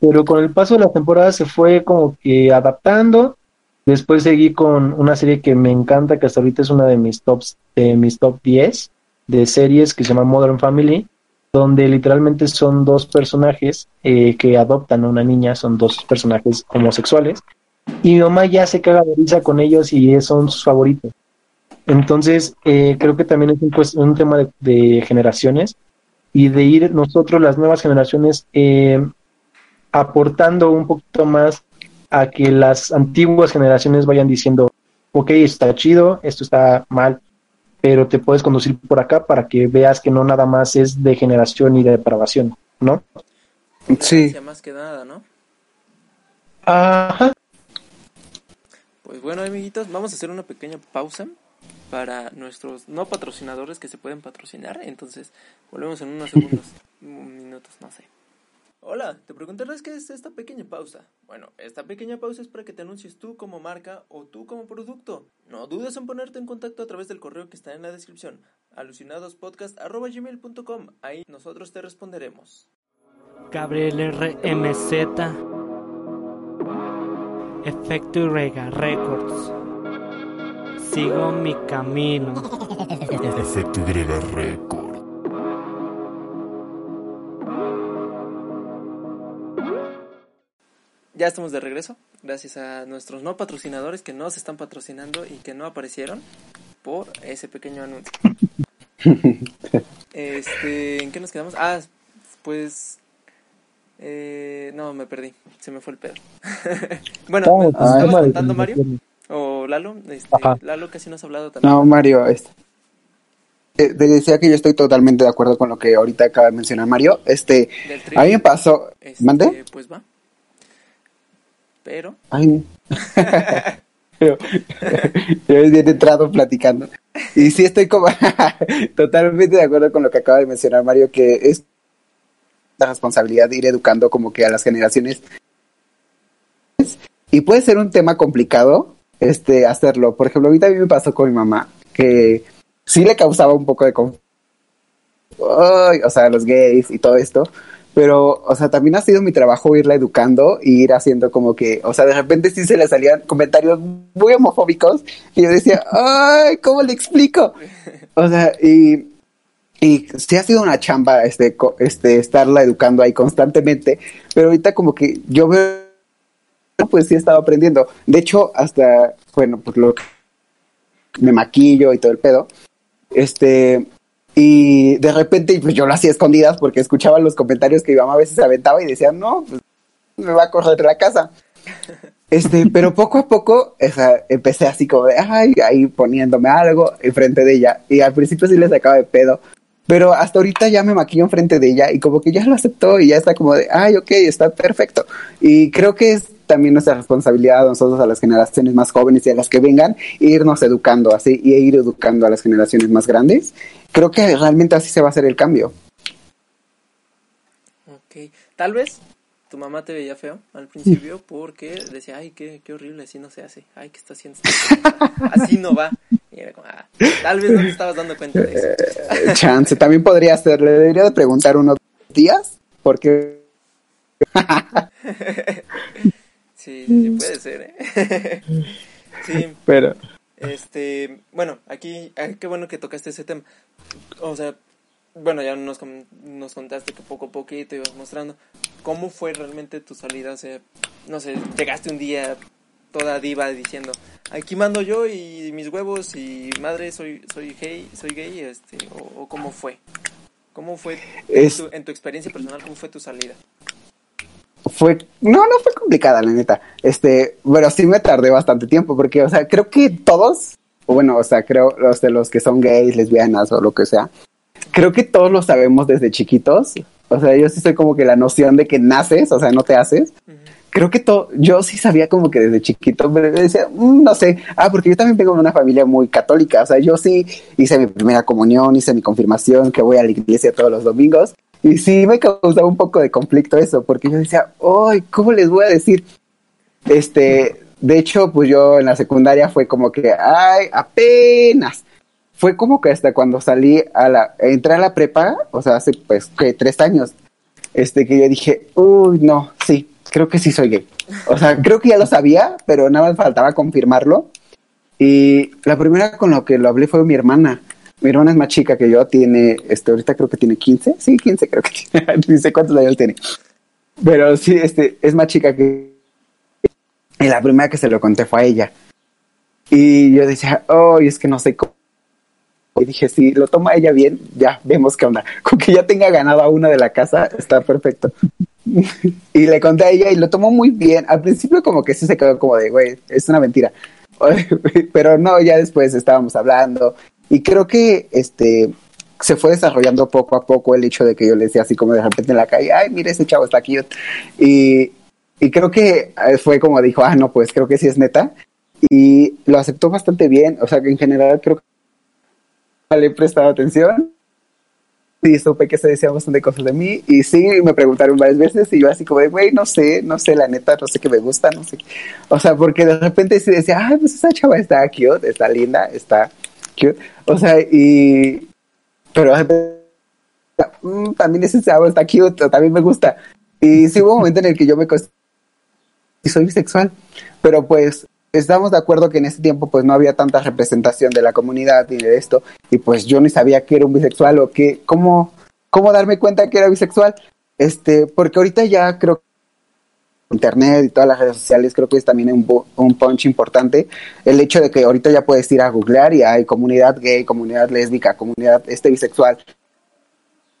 pero con el paso de la temporada se fue como que adaptando. Después seguí con una serie que me encanta, que hasta ahorita es una de mis tops, de mis top 10 de series que se llama Modern Family, donde literalmente son dos personajes eh, que adoptan a una niña, son dos personajes homosexuales, y mi mamá ya se caga de risa con ellos y son sus favoritos. Entonces, eh, creo que también es un, un tema de, de generaciones y de ir nosotros, las nuevas generaciones, eh, aportando un poquito más a que las antiguas generaciones vayan diciendo, ok, está chido, esto está mal, pero te puedes conducir por acá para que veas que no nada más es de generación y de depravación, ¿no? Sí. Más que nada, ¿no? Ajá. Pues bueno, amiguitos, vamos a hacer una pequeña pausa para nuestros no patrocinadores que se pueden patrocinar. Entonces, volvemos en unos segundos, un minutos, no sé. Hola, te preguntarás qué es esta pequeña pausa. Bueno, esta pequeña pausa es para que te anuncies tú como marca o tú como producto. No dudes en ponerte en contacto a través del correo que está en la descripción, alucinadospodcast.gmail.com. Ahí nosotros te responderemos. Gabriel RMZ Efecto y Rega Records Sigo mi camino Efecto Y Record. Ya estamos de regreso, gracias a nuestros no patrocinadores que nos están patrocinando y que no aparecieron por ese pequeño anuncio. Este, ¿en qué nos quedamos? Ah, pues eh, no, me perdí, se me fue el pedo. bueno, Estábamos ¿me en el estabas contando Mario? ¿O Lalo? Este. Lalo casi no has hablado también. No, Mario, este. eh, Te decía que yo estoy totalmente de acuerdo con lo que ahorita acaba de mencionar Mario. Este, a mí me pasó. este, ¿Mande? Pues va. Pero, Ay. Pero, yo bien entrado platicando. Y sí estoy como totalmente de acuerdo con lo que acaba de mencionar Mario, que es la responsabilidad de ir educando como que a las generaciones. Y puede ser un tema complicado este hacerlo. Por ejemplo, a mí me pasó con mi mamá, que sí le causaba un poco de conf- Ay, o sea, los gays y todo esto. Pero, o sea, también ha sido mi trabajo irla educando y ir haciendo como que, o sea, de repente sí se le salían comentarios muy homofóbicos y yo decía, ay, ¿cómo le explico? O sea, y, y sí ha sido una chamba este, este, estarla educando ahí constantemente, pero ahorita como que yo veo, pues sí he estado aprendiendo. De hecho, hasta, bueno, pues lo que me maquillo y todo el pedo, este, y de repente pues yo lo hacía escondidas porque escuchaba los comentarios que mi mamá a veces se aventaba y decía, no, pues, me va a correr de la casa. Este, pero poco a poco o sea, empecé así como de, ay, ahí poniéndome algo enfrente de ella. Y al principio sí le sacaba de pedo. Pero hasta ahorita ya me maquillo enfrente de ella y como que ya lo aceptó y ya está como de, ay, ok, está perfecto. Y creo que es también nuestra responsabilidad a nosotros, a las generaciones más jóvenes y a las que vengan, irnos educando así y ir educando a las generaciones más grandes. Creo que realmente así se va a hacer el cambio. ok. Tal vez tu mamá te veía feo al principio porque decía, ay, qué, qué horrible, así no se hace. Ay, ¿qué está haciendo? Así no va. Y era como, ah, tal vez no te estabas dando cuenta de eso. Eh, Chance, también podría ser, le debería de preguntar unos días, porque Sí, sí, sí, puede ser, ¿eh? sí, pero este, bueno, aquí, ay, qué bueno que tocaste ese tema. O sea, bueno, ya nos, nos contaste que poco a poco te ibas mostrando. ¿Cómo fue realmente tu salida? O sea, no sé, llegaste un día toda diva diciendo, aquí mando yo y mis huevos y madre, soy soy gay, soy gay, este, o, o cómo fue? ¿Cómo fue Es- tu- en tu experiencia personal, cómo fue tu salida? Fue, no, no fue complicada, la neta. Este, pero sí me tardé bastante tiempo, porque, o sea, creo que todos, o bueno, o sea, creo los de los que son gays, lesbianas o lo que sea, creo que todos lo sabemos desde chiquitos. O sea, yo sí soy como que la noción de que naces, o sea, no te haces. Creo que todo, yo sí sabía como que desde chiquito, pero decía, "Mm, no sé, ah, porque yo también vengo de una familia muy católica, o sea, yo sí hice mi primera comunión, hice mi confirmación, que voy a la iglesia todos los domingos, y sí me causaba un poco de conflicto eso, porque yo decía, ay, ¿cómo les voy a decir? Este, de hecho, pues yo en la secundaria fue como que, ay, apenas. Fue como que hasta cuando salí a la, entré a la prepa, o sea, hace pues tres años, este, que yo dije, uy, no, sí, creo que sí soy gay. O sea, creo que ya lo sabía, pero nada más faltaba confirmarlo. Y la primera con lo que lo hablé fue mi hermana. Mi hermana es más chica que yo, tiene, este, ahorita creo que tiene 15, sí, 15 creo que tiene, ni sé cuántos años tiene. Pero sí, este, es más chica que... Y la primera que se lo conté fue a ella. Y yo decía, oh, es que no sé cómo. Y dije, si lo toma ella bien, ya vemos qué onda. Con que ya tenga ganado a una de la casa, está perfecto. y le conté a ella y lo tomó muy bien. Al principio como que sí se quedó como de, güey, es una mentira. Pero no, ya después estábamos hablando. Y creo que este se fue desarrollando poco a poco el hecho de que yo le decía así como de repente en la calle, ay, mira, ese chavo está cute. Y, y creo que eh, fue como dijo, ah, no, pues creo que sí es neta. Y lo aceptó bastante bien. O sea, que en general creo que le he prestado atención. Y supe que se decían bastante cosas de mí. Y sí, me preguntaron varias veces. Y yo así como de, güey, no sé, no sé, la neta, no sé qué me gusta, no sé. O sea, porque de repente sí decía, ay, pues esa chava está cute, está linda, está cute. O sea, y. Pero "Mm, también ese chavo está cute, también me gusta. Y sí hubo un momento en el que yo me y soy bisexual. Pero pues estamos de acuerdo que en ese tiempo pues no había tanta representación de la comunidad y de esto. Y pues yo ni sabía que era un bisexual o que, cómo, cómo darme cuenta que era bisexual. Este, porque ahorita ya creo internet y todas las redes sociales creo que es también un, un punch importante el hecho de que ahorita ya puedes ir a googlear y hay comunidad gay, comunidad lésbica, comunidad este bisexual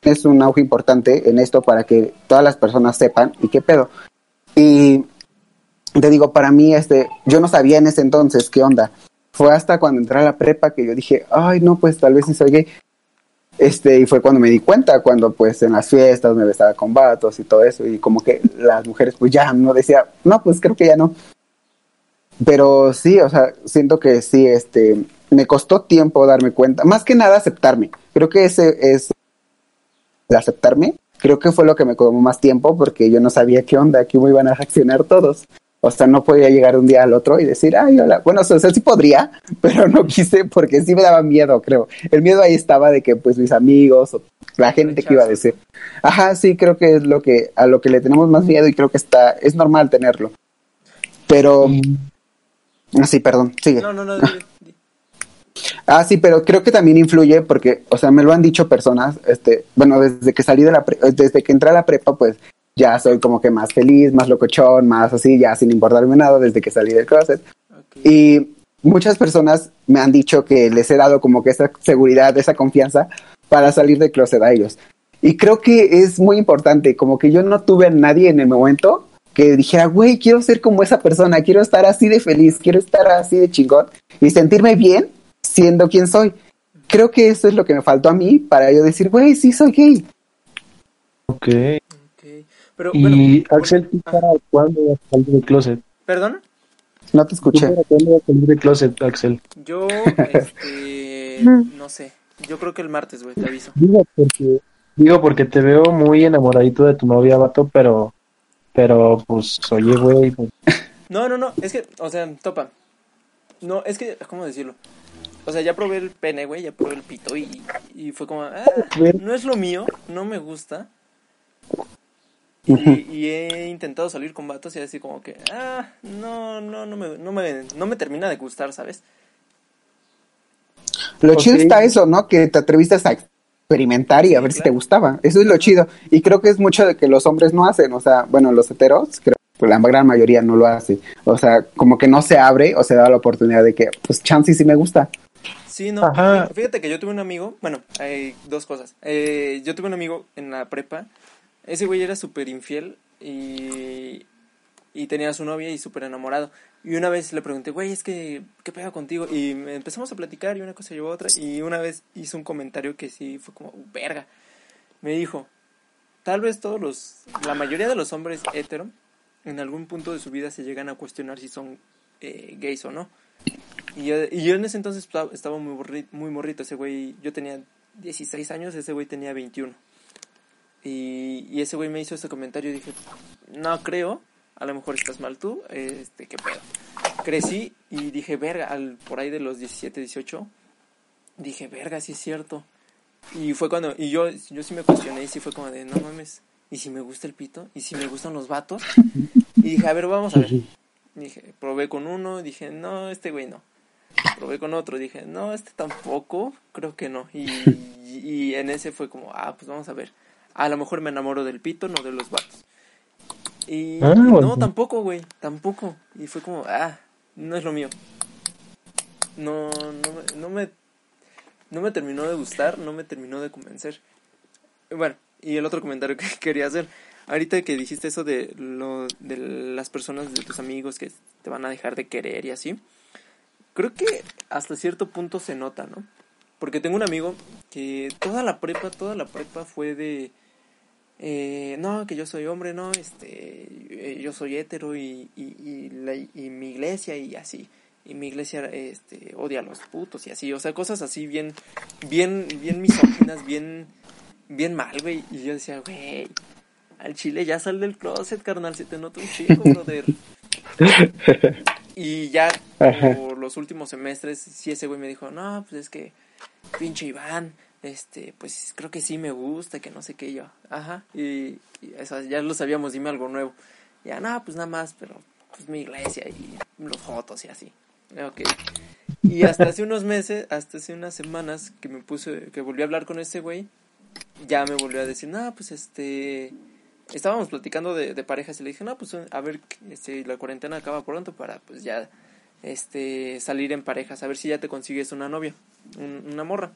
es un auge importante en esto para que todas las personas sepan y qué pedo. Y te digo, para mí, este, yo no sabía en ese entonces qué onda. Fue hasta cuando entré a la prepa que yo dije, ay, no, pues tal vez sí soy gay. Este, y fue cuando me di cuenta, cuando pues en las fiestas me besaba con vatos y todo eso, y como que las mujeres pues ya no decía, no, pues creo que ya no. Pero sí, o sea, siento que sí, este, me costó tiempo darme cuenta, más que nada aceptarme. Creo que ese es el aceptarme, creo que fue lo que me tomó más tiempo porque yo no sabía qué onda, cómo iban a reaccionar todos. O sea, no podía llegar un día al otro y decir, ay, hola. Bueno, o sea, sí podría, pero no quise porque sí me daba miedo, creo. El miedo ahí estaba de que, pues, mis amigos o la gente que iba a decir. Ajá, sí, creo que es lo que, a lo que le tenemos más miedo y creo que está, es normal tenerlo. Pero, ah, sí, perdón, sigue. No, no, no. Ah, sí, pero creo que también influye porque, o sea, me lo han dicho personas, este, bueno, desde que salí de la, pre- desde que entré a la prepa, pues ya soy como que más feliz, más locochón, más así, ya sin importarme nada desde que salí del closet. Y muchas personas me han dicho que les he dado como que esa seguridad, esa confianza para salir del closet a ellos. Y creo que es muy importante, como que yo no tuve a nadie en el momento que dijera, güey, quiero ser como esa persona, quiero estar así de feliz, quiero estar así de chingón y sentirme bien siendo quien soy. Creo que eso es lo que me faltó a mí para yo decir, güey, sí soy gay. Ok. Pero, Y Axel, ¿tú ah, para cuándo vas a salir del closet? ¿Perdón? No te ¿Tú escuché. para cuándo vas a salir del closet, Axel? Yo, este, no sé. Yo creo que el martes, güey, te aviso. Digo porque, digo porque te veo muy enamoradito de tu novia, vato, pero, pero, pues, oye, güey, pues, No, no, no, es que, o sea, topa. No, es que, ¿cómo decirlo? O sea, ya probé el pene, güey, ya probé el pito y, y fue como, ah, no es lo mío, no me gusta. Y, y he intentado salir con vatos y así como que, ah, no, no, no me, no me, no me termina de gustar, ¿sabes? Lo chido está eso, ¿no? Que te atreviste a experimentar y a ver si te gustaba. Eso es lo chido. Y creo que es mucho de que los hombres no hacen. O sea, bueno, los heteros, creo que la gran mayoría no lo hace. O sea, como que no se abre o se da la oportunidad de que, pues, chance sí me gusta. Sí, no. Ajá. Fíjate que yo tuve un amigo, bueno, hay dos cosas. Eh, yo tuve un amigo en la prepa, ese güey era súper infiel y, y tenía su novia y súper enamorado. Y una vez le pregunté, güey, es que, ¿qué pega contigo? Y empezamos a platicar y una cosa llevó a otra. Y una vez hizo un comentario que sí fue como, verga. Me dijo, tal vez todos los, la mayoría de los hombres hetero, en algún punto de su vida se llegan a cuestionar si son eh, gays o no. Y yo, y yo en ese entonces esta- estaba muy morrito. Ese güey, yo tenía 16 años, ese güey tenía 21. Y, ese güey me hizo ese comentario y dije, no creo, a lo mejor estás mal tú, este, qué pedo. Crecí y dije, verga, al, por ahí de los 17, 18, dije, verga, sí es cierto. Y fue cuando, y yo, yo sí me cuestioné y sí fue como de, no mames, ¿y si me gusta el pito? ¿Y si me gustan los vatos? Y dije, a ver, vamos a ver. Dije, probé con uno, dije, no, este güey no. Probé con otro, dije, no, este tampoco, creo que no. Y, y en ese fue como, ah, pues vamos a ver. A lo mejor me enamoro del pito, no de los vatos. Y Ah, no, tampoco, güey, tampoco. Y fue como, ah, no es lo mío. No, no me, no me, no me terminó de gustar, no me terminó de convencer. Bueno, y el otro comentario que quería hacer, ahorita que dijiste eso de lo de las personas de tus amigos que te van a dejar de querer y así, creo que hasta cierto punto se nota, ¿no? Porque tengo un amigo que toda la prepa, toda la prepa fue de eh, no, que yo soy hombre, no, este, eh, yo soy hetero y, y, y, la- y mi iglesia y así. Y mi iglesia este, odia a los putos y así. O sea, cosas así bien, bien, bien misóginas, bien, bien mal, güey. Y yo decía, güey, al chile ya sal del closet, carnal, se te nota un chico, brother. y ya por los últimos semestres, sí ese güey me dijo, no, pues es que pinche Iván, este, pues creo que sí me gusta, que no sé qué yo. Ajá, y, eso, ya lo sabíamos, dime algo nuevo. Ya, no, pues nada más, pero pues mi iglesia y los fotos y así. Ok. Y hasta hace unos meses, hasta hace unas semanas que me puse, que volví a hablar con ese güey, ya me volvió a decir, no, pues este, estábamos platicando de, de parejas y le dije, no, pues a ver, este, la cuarentena acaba pronto para pues ya, este, salir en parejas, a ver si ya te consigues una novia, un- una morra.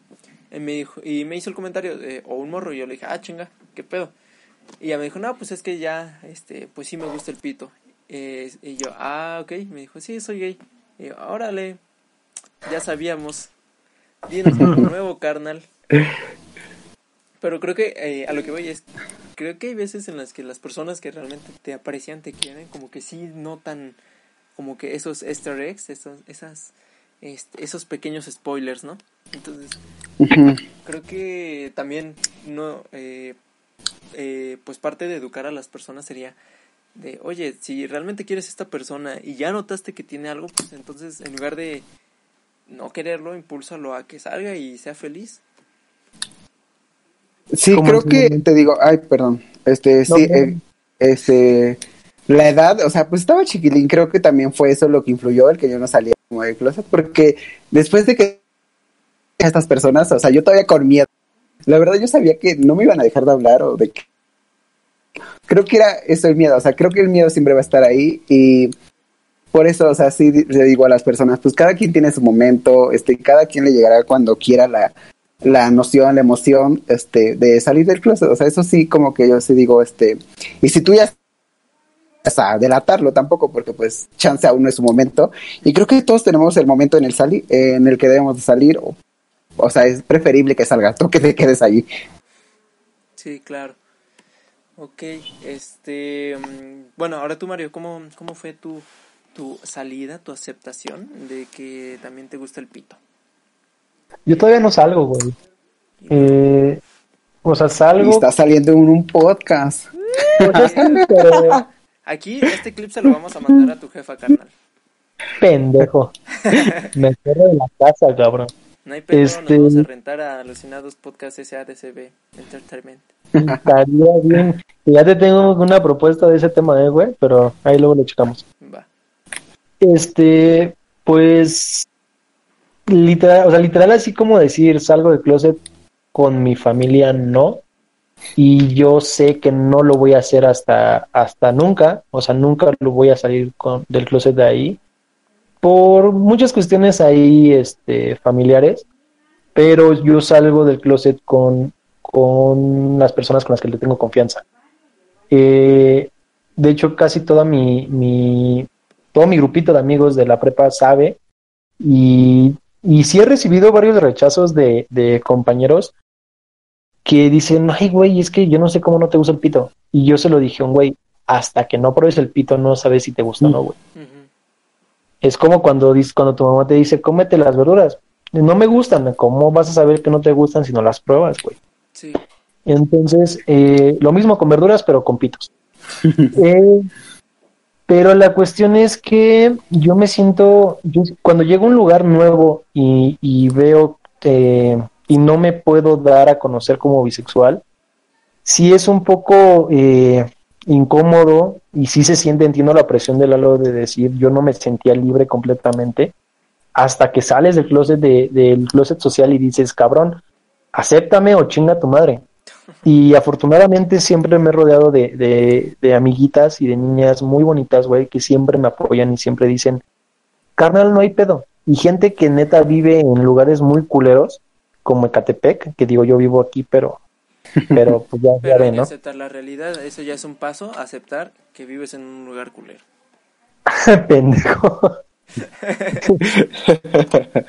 Y me, dijo, y me hizo el comentario, de, o un morro, y yo le dije, ah, chinga, ¿qué pedo? Y ella me dijo, no, pues es que ya, este, pues sí me gusta el pito. Eh, y yo, ah, ok, me dijo, sí, soy gay. Y yo, órale, ya sabíamos. Dinos algo nuevo, carnal. Pero creo que eh, a lo que voy es, creo que hay veces en las que las personas que realmente te aprecian, te quieren, como que sí notan como que esos easter eggs, esos, esas, este, esos pequeños spoilers, ¿no? Entonces, creo que también no eh, eh, pues parte de educar a las personas sería de oye si realmente quieres a esta persona y ya notaste que tiene algo pues entonces en lugar de no quererlo impúlsalo a que salga y sea feliz Sí, creo que te digo, ay, perdón. Este, No, sí, eh, este, la edad, o sea, pues estaba chiquilín, creo que también fue eso lo que influyó, el que yo no salía como de closet, porque después de que a estas personas, o sea, yo todavía con miedo, la verdad yo sabía que no me iban a dejar de hablar o de que... Creo que era eso el miedo, o sea, creo que el miedo siempre va a estar ahí y por eso, o sea, sí le digo a las personas, pues cada quien tiene su momento, este, cada quien le llegará cuando quiera la, la noción, la emoción, este, de salir del closet, o sea, eso sí, como que yo sí digo, este, y si tú ya o sea, delatarlo tampoco, porque pues chance aún no es su momento, y creo que todos tenemos el momento en el sali eh, en el que debemos de salir, o, o sea, es preferible que salgas, tú que te quedes allí. sí claro ok este mm, bueno ahora tú Mario cómo cómo fue tu tu salida tu aceptación de que también te gusta el pito Yo todavía no salgo, güey. Eh, o sea, Y salgo. está saliendo en un podcast. pues, sí, pero aquí este clip se lo vamos a mandar a tu jefa carnal pendejo. Me cerro de la casa, cabrón. No hay pedo, Este- nos vamos a rentar a Alucinados Podcast SADCB Entertainment. Estaría bien. Ya te tengo una propuesta de ese tema, eh, güey, pero ahí luego lo checamos. Va. Este, pues, literal, o sea, literal así como decir, salgo del closet con mi familia, no. Y yo sé que no lo voy a hacer hasta, hasta nunca, o sea, nunca lo voy a salir con, del closet de ahí, por muchas cuestiones ahí, este, familiares, pero yo salgo del closet con, con las personas con las que le tengo confianza. Eh, de hecho, casi toda mi, mi, todo mi grupito de amigos de la prepa sabe y, y sí he recibido varios rechazos de, de compañeros que dicen, ay, güey, es que yo no sé cómo no te gusta el pito. Y yo se lo dije a un güey, hasta que no pruebes el pito no sabes si te gusta o no, güey. Es como cuando, dices, cuando tu mamá te dice, cómete las verduras. No me gustan, ¿cómo vas a saber que no te gustan si no las pruebas, güey? Sí. Entonces, eh, lo mismo con verduras, pero con pitos. Eh, pero la cuestión es que yo me siento, yo- cuando llego a un lugar nuevo y, y veo eh, y no me puedo dar a conocer como bisexual, sí es un poco eh, incómodo y sí se siente, entiendo la presión del halo de decir, yo no me sentía libre completamente hasta que sales del closet, de- del closet social y dices, cabrón, acéptame o chinga tu madre. Y afortunadamente siempre me he rodeado de, de, de amiguitas y de niñas muy bonitas, güey, que siempre me apoyan y siempre dicen, carnal, no hay pedo. Y gente que neta vive en lugares muy culeros, como Ecatepec, que digo, yo vivo aquí, pero, pero pues ya, Pero que ¿no? aceptar la realidad, eso ya es un paso, aceptar que vives en un lugar culero. Pendejo.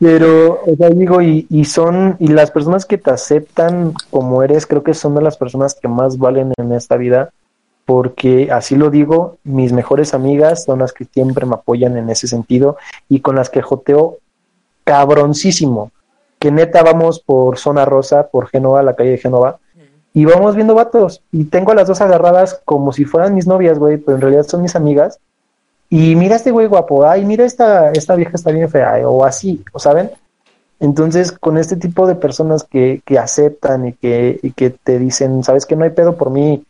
Pero, o sea, digo, y, y son, y las personas que te aceptan como eres, creo que son de las personas que más valen en esta vida, porque así lo digo, mis mejores amigas son las que siempre me apoyan en ese sentido y con las que joteo cabroncísimo, que neta vamos por Zona Rosa, por Génova, la calle de Génova, y vamos viendo vatos, y tengo a las dos agarradas como si fueran mis novias, güey, pero en realidad son mis amigas, y mira este güey guapo, ay, mira esta, esta vieja está bien fea, o así, ¿o saben? Entonces, con este tipo de personas que, que aceptan y que, y que te dicen, sabes que no hay pedo por mí,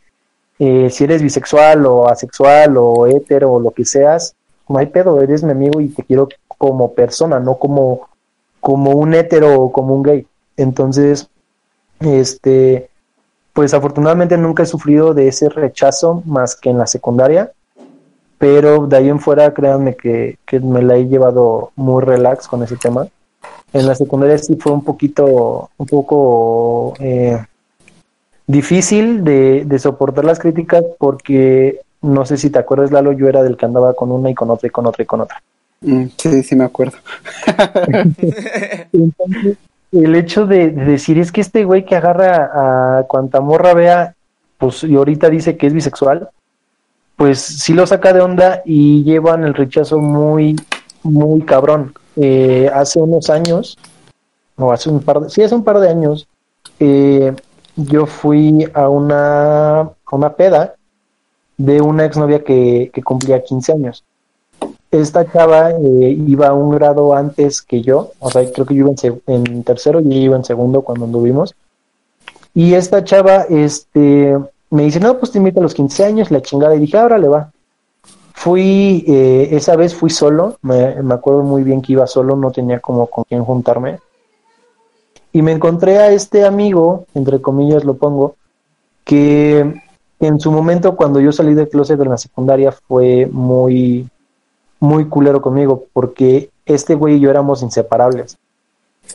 eh, si eres bisexual o asexual o hetero o lo que seas, no hay pedo, eres mi amigo y te quiero como persona, no como, como un hetero o como un gay. Entonces, este, pues afortunadamente nunca he sufrido de ese rechazo más que en la secundaria, pero de ahí en fuera créanme que, que me la he llevado muy relax con ese tema en la secundaria sí fue un poquito, un poco eh, difícil de, de soportar las críticas porque no sé si te acuerdas, Lalo, yo era del que andaba con una y con otra y con otra y con otra. Mm, sí, sí me acuerdo. Entonces, el hecho de, de decir es que este güey que agarra a cuanta morra vea, pues y ahorita dice que es bisexual, pues sí lo saca de onda y llevan el rechazo muy, muy cabrón. Eh, hace unos años, o hace un par de, sí, hace un par de años, eh, yo fui a una, a una peda de una exnovia que, que cumplía 15 años. Esta chava eh, iba un grado antes que yo, o sea, creo que yo iba en, en tercero y ella iba en segundo cuando anduvimos. Y esta chava, este, me dice, no, pues te invito a los 15 años, la chingada, y dije, ahora le va. Fui, eh, esa vez fui solo, me, me acuerdo muy bien que iba solo, no tenía como con quién juntarme. Y me encontré a este amigo, entre comillas lo pongo, que en su momento cuando yo salí del closet de la secundaria fue muy, muy culero conmigo, porque este güey y yo éramos inseparables.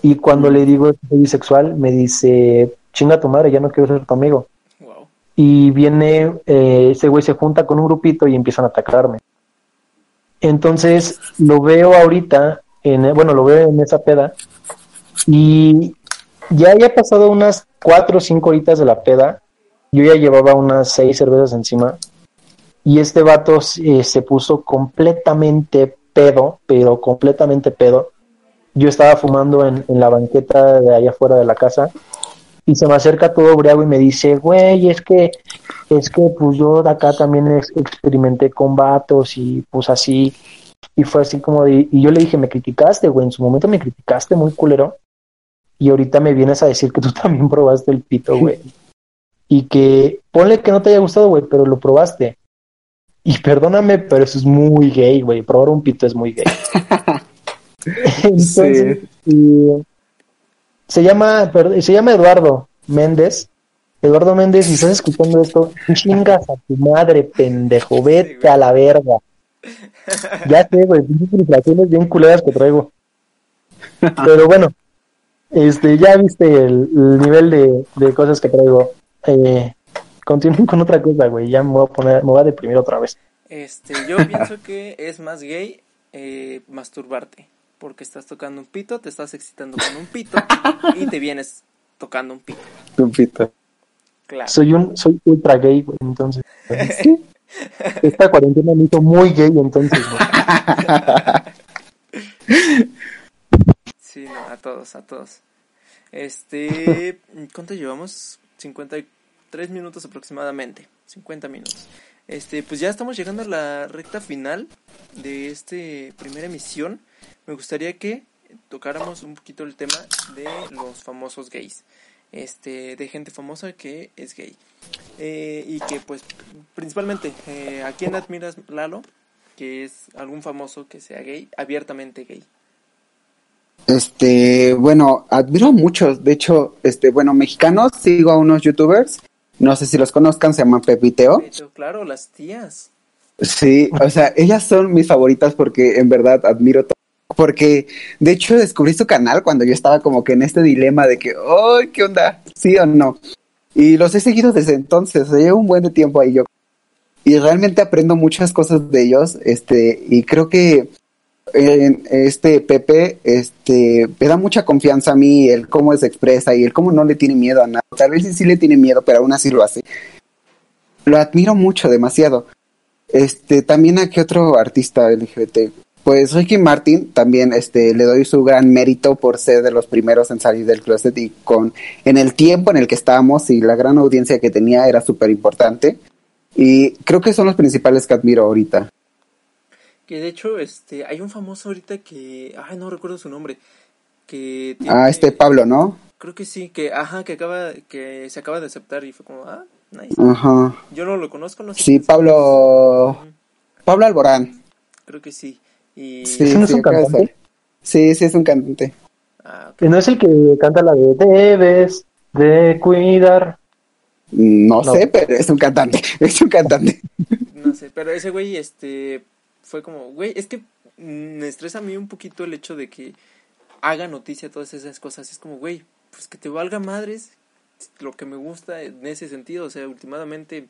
Y cuando le digo que soy bisexual, me dice, chinga tu madre, ya no quiero ser tu amigo. Wow. Y viene, eh, ese güey se junta con un grupito y empiezan a atacarme. Entonces lo veo ahorita, en, bueno, lo veo en esa peda, y ya había pasado unas cuatro o cinco horitas de la peda, yo ya llevaba unas seis cervezas encima, y este vato eh, se puso completamente pedo, pero completamente pedo. Yo estaba fumando en, en la banqueta de allá afuera de la casa, y se me acerca todo briago y me dice, güey, es que, es que pues yo de acá también ex- experimenté con vatos y pues así, y fue así como de, y yo le dije, me criticaste, güey, en su momento me criticaste muy culero, y ahorita me vienes a decir que tú también probaste el pito, güey, y que, ponle que no te haya gustado, güey, pero lo probaste, y perdóname, pero eso es muy gay, güey, probar un pito es muy gay. Entonces, y, se llama, se llama Eduardo Méndez. Eduardo Méndez, si estás escuchando esto, chingas a tu madre, pendejo, vete a la verga. Ya sé, güey, pinches frustraciones bien culeras que traigo. Pero bueno, este, ya viste el, el nivel de, de cosas que traigo. Eh, continúo con otra cosa, güey, ya me voy a poner, me voy a deprimir otra vez. Este, yo pienso que es más gay eh, masturbarte. Porque estás tocando un pito, te estás excitando con un pito y te vienes tocando un pito. Un pito. Claro. Soy un, soy ultra gay, güey, entonces. Esta cuarentena me hizo muy gay, entonces, güey. Sí, no, a todos, a todos. Este, ¿cuánto llevamos? 53 minutos aproximadamente. 50 minutos. Este, pues ya estamos llegando a la recta final de este primera emisión. Me gustaría que tocáramos un poquito el tema de los famosos gays. Este, de gente famosa que es gay. Eh, y que pues principalmente, eh, ¿a quién admiras Lalo? Que es algún famoso que sea gay, abiertamente gay. Este, bueno, admiro a muchos. De hecho, este, bueno, mexicanos, sigo a unos youtubers. No sé si los conozcan, se llaman Pepiteo. Claro, las tías. Sí, o sea, ellas son mis favoritas porque en verdad admiro todo. Porque de hecho descubrí su canal cuando yo estaba como que en este dilema de que, ¡ay, qué onda! ¿Sí o no? Y los he seguido desde entonces, llevo un buen de tiempo ahí yo. Y realmente aprendo muchas cosas de ellos, este, y creo que este Pepe, este, me da mucha confianza a mí, el cómo se expresa y el cómo no le tiene miedo a nada. Tal vez sí, sí le tiene miedo, pero aún así lo hace. Lo admiro mucho, demasiado. Este, también a qué otro artista LGBT. Pues Ricky Martin también este, le doy su gran mérito por ser de los primeros en salir del closet y con en el tiempo en el que estábamos y la gran audiencia que tenía era súper importante. Y creo que son los principales que admiro ahorita. Que de hecho, este, hay un famoso ahorita que, ay, no recuerdo su nombre, que Ah, este Pablo, ¿no? Creo que sí, que, ajá, que acaba, que se acaba de aceptar y fue como, ah, nice. Ajá. Yo no lo conozco, no sé. Sí. Pablo. Pablo Alborán. Creo que sí. Y, Sí, ¿Ese no es sí, un cantante? Sí, sí, es un cantante. ah, ok. ¿No es el que canta la de Debes de cuidar? No, No. sé, pero es un cantante. Es un cantante. no sé, pero ese güey, este, fue como, güey, es que me estresa a mí un poquito el hecho de que haga noticia todas esas cosas. Es como, güey, pues que te valga madres lo que me gusta en ese sentido. O sea, últimamente,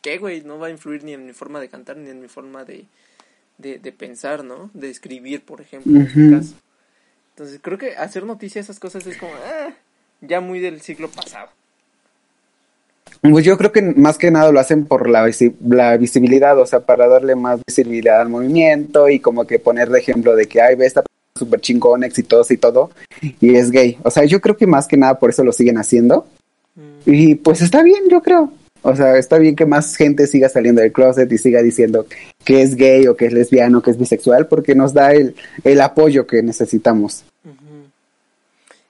¿qué, güey? No va a influir ni en mi forma de cantar ni en mi forma de, de, de pensar, ¿no? De escribir, por ejemplo, en este caso. Entonces, creo que hacer noticia de esas cosas es como, ah, ya muy del siglo pasado. Pues yo creo que más que nada lo hacen por la, visi- la visibilidad, o sea, para darle más visibilidad al movimiento y como que poner de ejemplo de que, ay, ve esta súper chingona, exitosa y todo, y es gay. O sea, yo creo que más que nada por eso lo siguen haciendo. Mm, Y pues está bien, yo creo. O sea, está bien que más gente siga saliendo del closet y siga diciendo que es gay o que es lesbiano, que es bisexual, porque nos da el, el apoyo que necesitamos.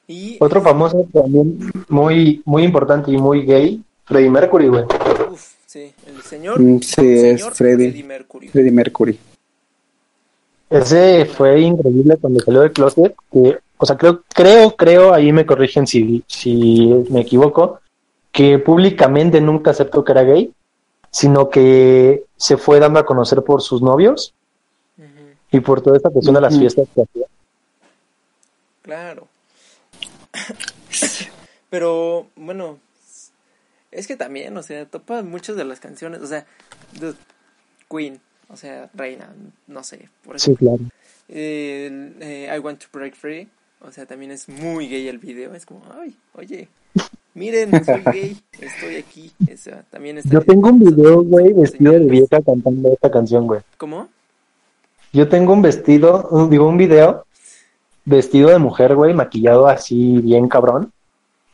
Y, Otro famoso también muy, muy importante y muy gay, Freddie Mercury, güey. uf, sí, el señor, Mm, Sí, es señor Freddie. Mercury. Freddie Mercury. Ese fue increíble cuando salió del closet, que, o sea, creo, creo, creo, ahí me corrigen si, si me equivoco, que públicamente nunca aceptó que era gay, sino que se fue dando a conocer por sus novios y por toda esta cuestión de las fiestas que hacía. Claro. Pero, bueno, es que también, o sea, topa muchas de las canciones, o sea, dude, Queen, o sea, Reina, no sé, por Sí, ejemplo. claro. El, eh, I Want to Break Free, o sea, también es muy gay el video, es como, ay, oye, miren, soy gay, estoy aquí, o sea, también está... Yo tengo un video, güey, vestido de vieja cantando esta canción, güey. ¿Cómo? Yo tengo un vestido, digo, un video vestido de mujer, güey, maquillado así bien cabrón,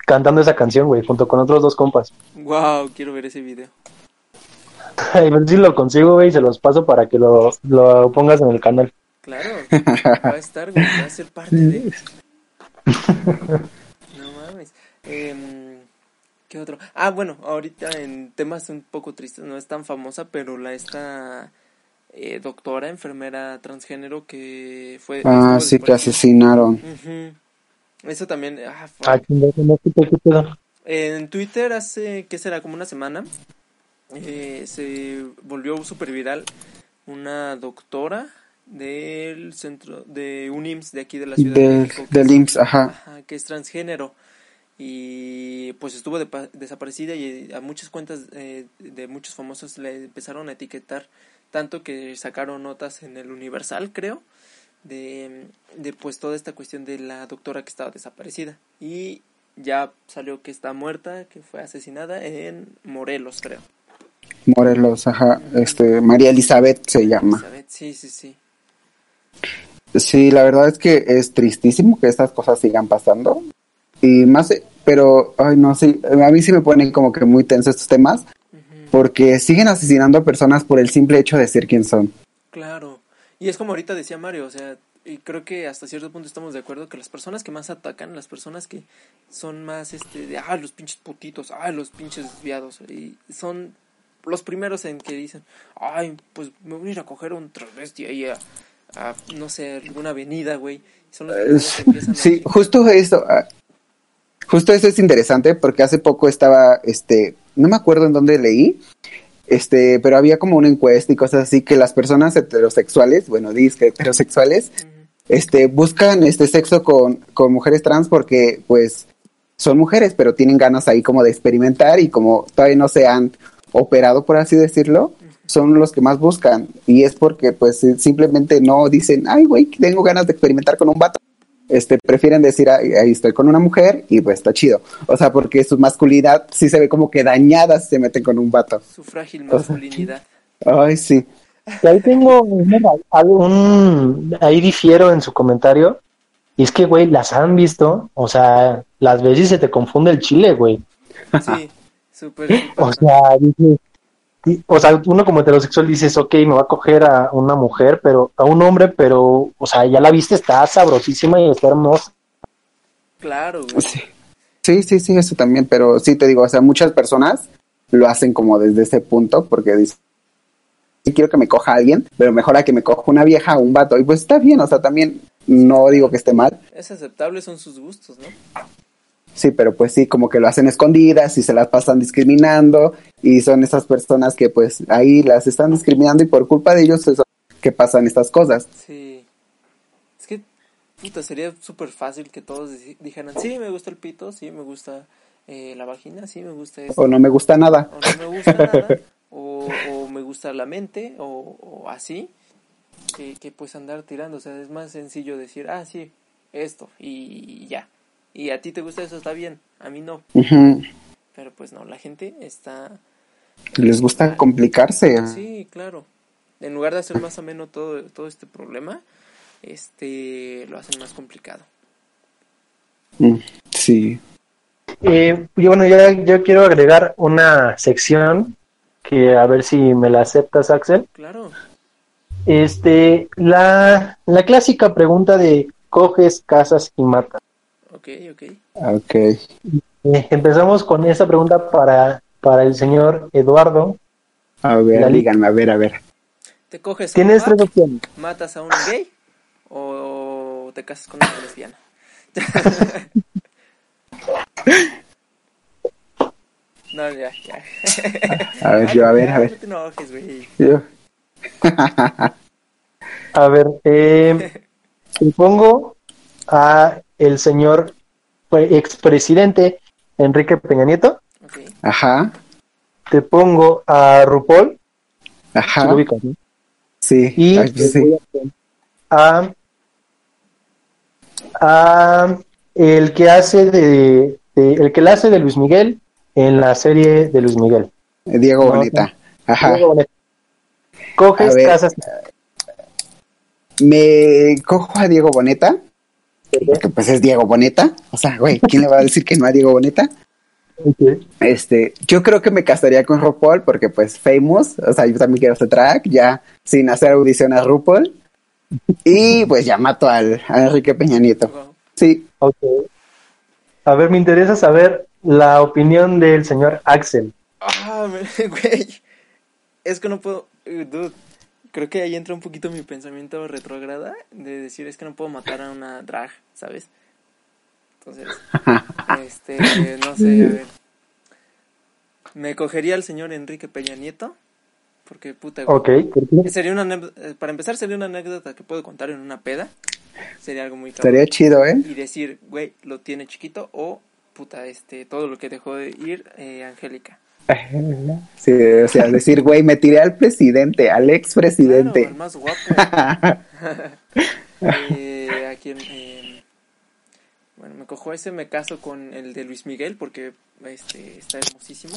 cantando esa canción, güey, junto con otros dos compas. Wow, quiero ver ese video. A ver si lo consigo, güey, y se los paso para que lo, lo pongas en el canal. Claro, va a estar, güey, va a ser parte de. No mames. Em, ¿Qué otro? Ah, bueno, ahorita en temas un poco tristes, no es tan famosa, pero la esta eh, doctora, enfermera transgénero que fue. Ah, sí, que asesinaron. Ujú. Eso también. Ah. Ah. En Twitter hace, ¿qué será? Como una semana, eh, se volvió súper viral una doctora del centro de UNIMS de aquí de la Ciudad de México. que del IMSS, ajá. Ajá, que es transgénero y pues estuvo desaparecida y a muchas cuentas eh, de muchos famosos le empezaron a etiquetar tanto que sacaron notas en el Universal creo de, de pues toda esta cuestión de la doctora que estaba desaparecida y ya salió que está muerta que fue asesinada en Morelos creo Morelos, ajá. Este, María Elizabeth se llama. Elizabeth, sí sí sí Sí, la verdad es que es tristísimo que estas cosas sigan pasando. Y más, pero, ay, no sé, a mí sí me ponen como que muy tensos estos temas, porque siguen asesinando a personas por el simple hecho de ser quien son. Claro. Y es como ahorita decía Mario, o sea, y creo que hasta cierto punto estamos de acuerdo que las personas que más atacan, las personas que son más, este, de, ah, los pinches putitos, ah, los pinches desviados, y son los primeros en que dicen, ay, pues me voy a ir a coger un travesti ahí a, a, no sé, alguna avenida, güey. Son los primeros que empiezan Sí, justo eso, ah, justo eso es interesante porque hace poco estaba, este, no me acuerdo en dónde leí, este, pero había como una encuesta y cosas así que las personas heterosexuales, bueno, disque heterosexuales, "Ujú, este, buscan este sexo con, con mujeres trans porque, pues, son mujeres, pero tienen ganas ahí como de experimentar y como todavía no se han operado, por así decirlo, son los que más buscan. Y es porque, pues, simplemente no dicen, ay, güey, tengo ganas de experimentar con un vato. Este, prefieren decir, "Ay, ahí estoy con una mujer y pues está chido. O sea, porque su masculinidad sí se ve como que dañada si se meten con un vato. su frágil masculinidad. Ay, sí. Y ahí tengo algún, ahí difiero en su comentario. Y es que, güey, las han visto, o sea, las veces se te confunde el chile, güey. Sí, súper. O sea, dices, o sea, uno como heterosexual dices, ok, me va a coger a una mujer, pero a un hombre, pero, o sea, ya la viste, está sabrosísima y está hermosa. Claro, güey. Sí. Sí, sí, sí, eso también, pero sí te digo, o sea, muchas personas lo hacen como desde ese punto, porque dicen, sí quiero que me coja alguien, pero mejor a que me coja una vieja o un vato, y pues está bien, o sea, también no digo que esté mal, Es aceptable, son sus gustos, ¿no? Sí, pero pues sí, como que lo hacen escondidas y se las pasan discriminando, y son esas personas que pues ahí las están discriminando y por culpa de ellos es que pasan estas cosas. Sí. Es que puta, sería súper fácil que todos dij- dijeran, sí, me gusta el pito, sí, me gusta eh, la vagina, sí, me gusta esto, O no me gusta nada. o no me gusta nada, o, o me gusta la mente, o, o así, que, que pues andar tirando, o sea, es más sencillo decir, ah, sí, esto, y ya. Y a ti te gusta eso, está bien, a mí no, pero pues no, la gente está... Les gusta complicarse. Sí, claro. En lugar de hacer más ameno todo, todo este problema, este lo hacen más complicado. Mm, Sí. Eh, y bueno, ya, yo quiero agregar una sección que a ver si me la aceptas, Axel. Claro. Este, la, la clásica pregunta de coges, casas y matas. Ok, ok. Ok. Eh, empezamos con esta pregunta para, para el señor Eduardo. A ver, Lali. díganme, a ver, a ver. ¿Te coges Tienes un tres opciones. matas a un gay o te casas con una lesbiana? no, ya, ya. A ver, yo, a ver, a No ver. te enojes, güey. Yo. A ver, eh, te pongo a el señor expresidente Enrique Peña Nieto. Ajá, Te pongo a RuPaul. ajá. lo ubicas, ¿no? Sí. Y Ay, sí. a a, el que hace de, de- el que la hace de Luis Miguel en la serie de Luis Miguel. Diego No, Boneta. Ajá. Luego, bueno, Coges casas. Me cojo a Diego Boneta. Porque pues es Diego Boneta. O sea, güey, ¿quién le va a decir que no a Diego Boneta? Este, yo creo que me casaría con RuPaul porque pues famous, o sea, yo también quiero hacer track, ya sin hacer audición a RuPaul. Y pues ya mato al, a Enrique Peña Nieto. Sí, Ok. A ver, me interesa saber la opinión del señor Axel. Ah, güey. Es que no puedo. Dude, creo que ahí entra un poquito mi pensamiento retrógrada de decir es que no puedo matar a una drag, ¿sabes? Entonces, este, no sé, a ver. Me cogería al señor Enrique Peña Nieto. Porque puta, güey. Ok. ¿por qué? Sería una eh, para empezar sería una anécdota que puedo contar en una peda. Sería algo muy estaría chido, ¿eh? Y decir, güey, lo tiene chiquito o puta, este, todo lo que dejó de ir eh, Angélica. Sí, o sea, decir, güey, me tiré al presidente, al Claro, expresidente. más guapo. eh, a quien, eh, bueno, me cojo ese, me caso con el de Luis Miguel porque este está hermosísimo.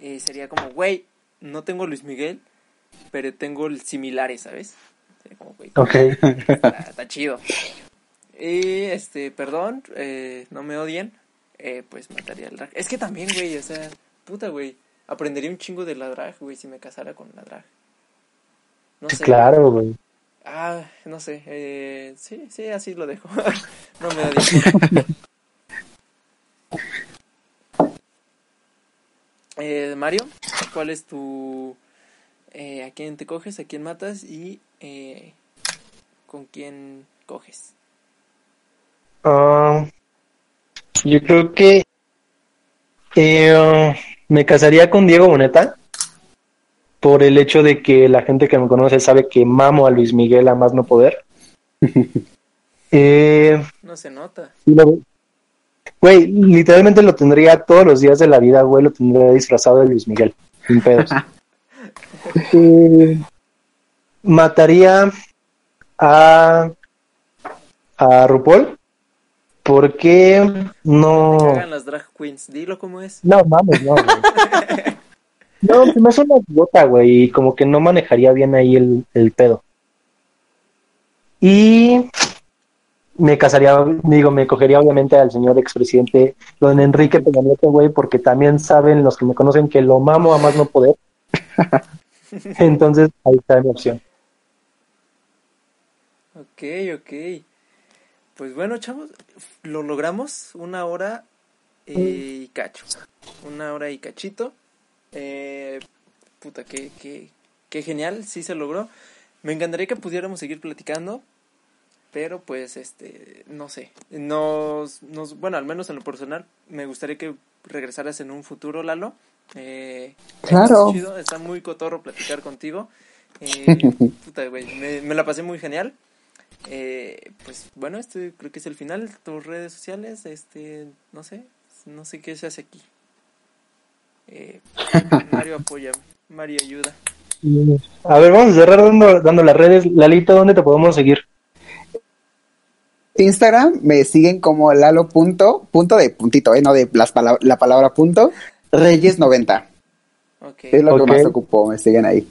Eh, sería como, güey, no tengo Luis Miguel, pero tengo el similares, ¿sabes? Sería como, güey, Ok. está, está chido. Y este, perdón, eh, no me odien, pues mataría al. Es que también, güey, o sea, puta, güey, aprendería un chingo de la drag, güey, si me casara con la drag. No sé. Claro, güey. Ah, no sé, eh, sí, sí, así lo dejo. no me odien. eh, Mario, ¿cuál es tu... eh, ¿A quién te coges? ¿A quién matas? ¿Y eh, con quién coges? Ah, yo creo que eh, me casaría con Diego Boneta por el hecho de que la gente que me conoce sabe que mamo a Luis Miguel a más no poder. Eh, No se nota. güey, literalmente lo tendría todos los días de la vida, güey, lo tendría disfrazado de Luis Miguel, sin pedos. Eh, mataría a a RuPaul porque Me no cagan las drag queens. Dilo como es. no mames no güey. no se me hace una idiota güey y como que no manejaría bien ahí el, el pedo y me casaría digo me cogería obviamente al señor expresidente don Enrique Peña Nieto güey porque también saben los que me conocen que lo mamo a más no poder entonces ahí está mi opción Ok, ok. Pues bueno, chavos, lo logramos. Una hora eh, y cacho. Una hora y cachito. Eh, puta, qué, qué, qué genial, sí se logró. Me encantaría que pudiéramos seguir platicando, pero pues, este, no sé. Nos, nos, bueno, al menos en lo personal, me gustaría que regresaras en un futuro, Lalo. Eh, Claro. está chido, está muy cotorro platicar contigo. Eh, puta, güey, me, me la pasé muy genial. Eh, pues bueno, este creo que es el final. Tus redes sociales, este, no sé, no sé qué se hace aquí. Eh, Mario apoya, Mario ayuda. A ver, vamos a cerrar dando, dando las redes. Lalito, ¿dónde te podemos seguir? Instagram me siguen como lalo punto, punto de puntito, eh, no de las palab- la palabra punto, Reyes 90. Ok. Es lo que más ocupo, me siguen ahí.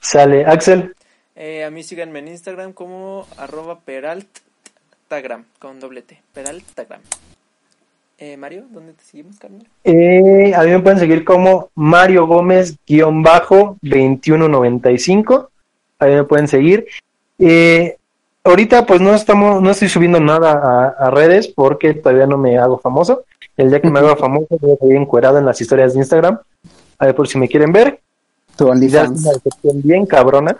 Sale, Axel. Eh, a mí síganme en Instagram como arroba peraltagram con doble T. Peraltagram. Eh, Mario, ¿dónde te seguimos, carnal? Eh, a mí me pueden seguir como Mario Gómez-2195. Ahí me pueden seguir. Eh, ahorita pues no estamos, no estoy subiendo nada a, a redes porque todavía no me hago famoso. El día que me haga famoso voy a salir encuerado en las historias de Instagram. A ver por si me quieren ver. Tu OnlyFans. bien cabrona.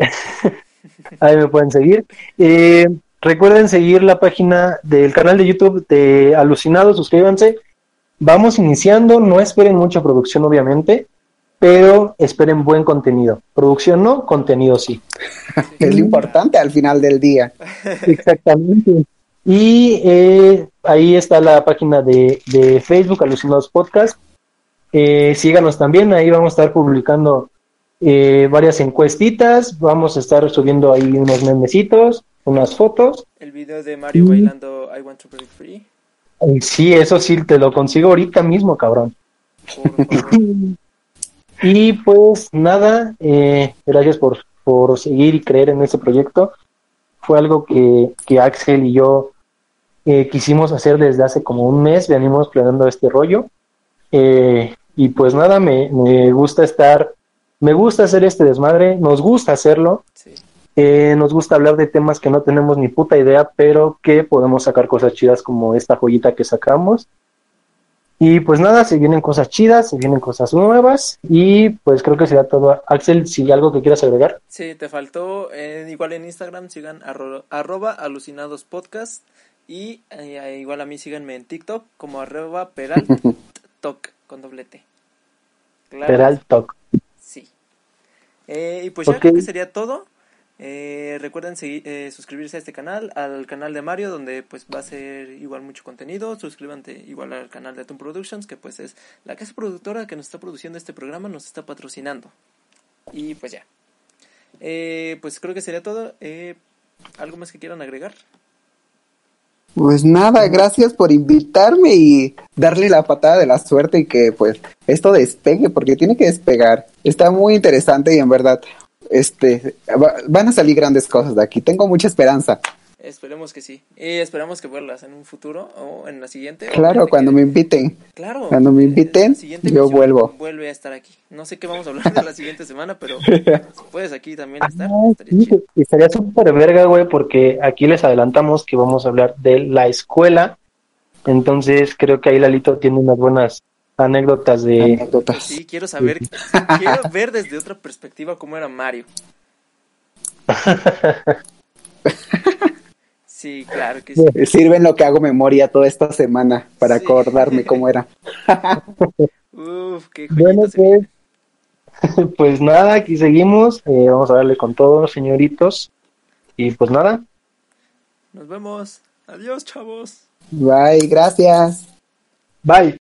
Ahí me pueden seguir. Eh, recuerden seguir la página del canal de YouTube de Alucinados, suscríbanse. Vamos iniciando, no esperen mucha producción obviamente, pero esperen buen contenido. Producción no, contenido sí. Es lo importante al final del día. Exactamente. Y eh, ahí está la página de, de Facebook, Alucinados Podcast. Eh, síganos también, ahí vamos a estar publicando eh, varias encuestitas, vamos a estar subiendo ahí unos memecitos, unas fotos. El video de Mario Mm. bailando I Want to Break Free. Y sí, eso sí, te lo consigo ahorita mismo, cabrón. Por favor. Y pues nada, eh, gracias por, por seguir y creer en este proyecto. Fue algo que, que Axel y yo eh, quisimos hacer desde hace como un mes, venimos planeando este rollo. Eh, y pues nada, me, me gusta estar, me gusta hacer este desmadre, nos gusta hacerlo, Sí. eh, nos gusta hablar de temas que no tenemos ni puta idea, pero que podemos sacar cosas chidas como esta joyita que sacamos. Y pues nada, se vienen cosas chidas, se vienen cosas nuevas y pues creo que será todo. Axel, si algo que quieras agregar. Sí, te faltó. eh, igual en Instagram sigan arro- arroba alucinados podcast. Y eh, igual a mí síganme en TikTok como arroba peraltoc con doble T. Claro, Peraltoc. Eh, y pues ya creo que sería todo. Eh, recuerden seguir, eh, suscribirse a este canal, al canal de Mario, donde pues va a ser igual mucho contenido. Suscríbanse igual al canal de Atom Productions, que pues es la casa productora que nos está produciendo este programa, nos está patrocinando. Y pues ya. Eh, pues creo que sería todo. Eh, ¿Algo más que quieran agregar? Pues nada, gracias por invitarme y darle la patada de la suerte y que pues esto despegue, porque tiene que despegar. Está muy interesante y en verdad, este, va- van a salir grandes cosas de aquí. Tengo mucha esperanza. Esperemos que sí. Y esperamos que verlas en un futuro o en la siguiente. Claro, cuando que- me inviten. Claro. Cuando me inviten, yo vuelvo. Vuelve a estar aquí. No sé qué vamos a hablar de la siguiente semana, pero puedes aquí también estar, Ah, estaría estaría súper verga, güey, porque aquí les adelantamos que vamos a hablar de la escuela. Entonces creo que ahí Lalito tiene unas buenas anécdotas de... Anécdotas. Sí, quiero saber, quiero ver desde otra perspectiva cómo era Mario. Sí, claro que sí. Sirven lo que hago memoria toda esta semana para Sí. acordarme cómo era. Uf, qué Bueno, pues, pues nada, aquí seguimos. eh, vamos a darle con todo, señoritos. Y pues nada, Nos vemos. Adiós, chavos. Bye, gracias. bye.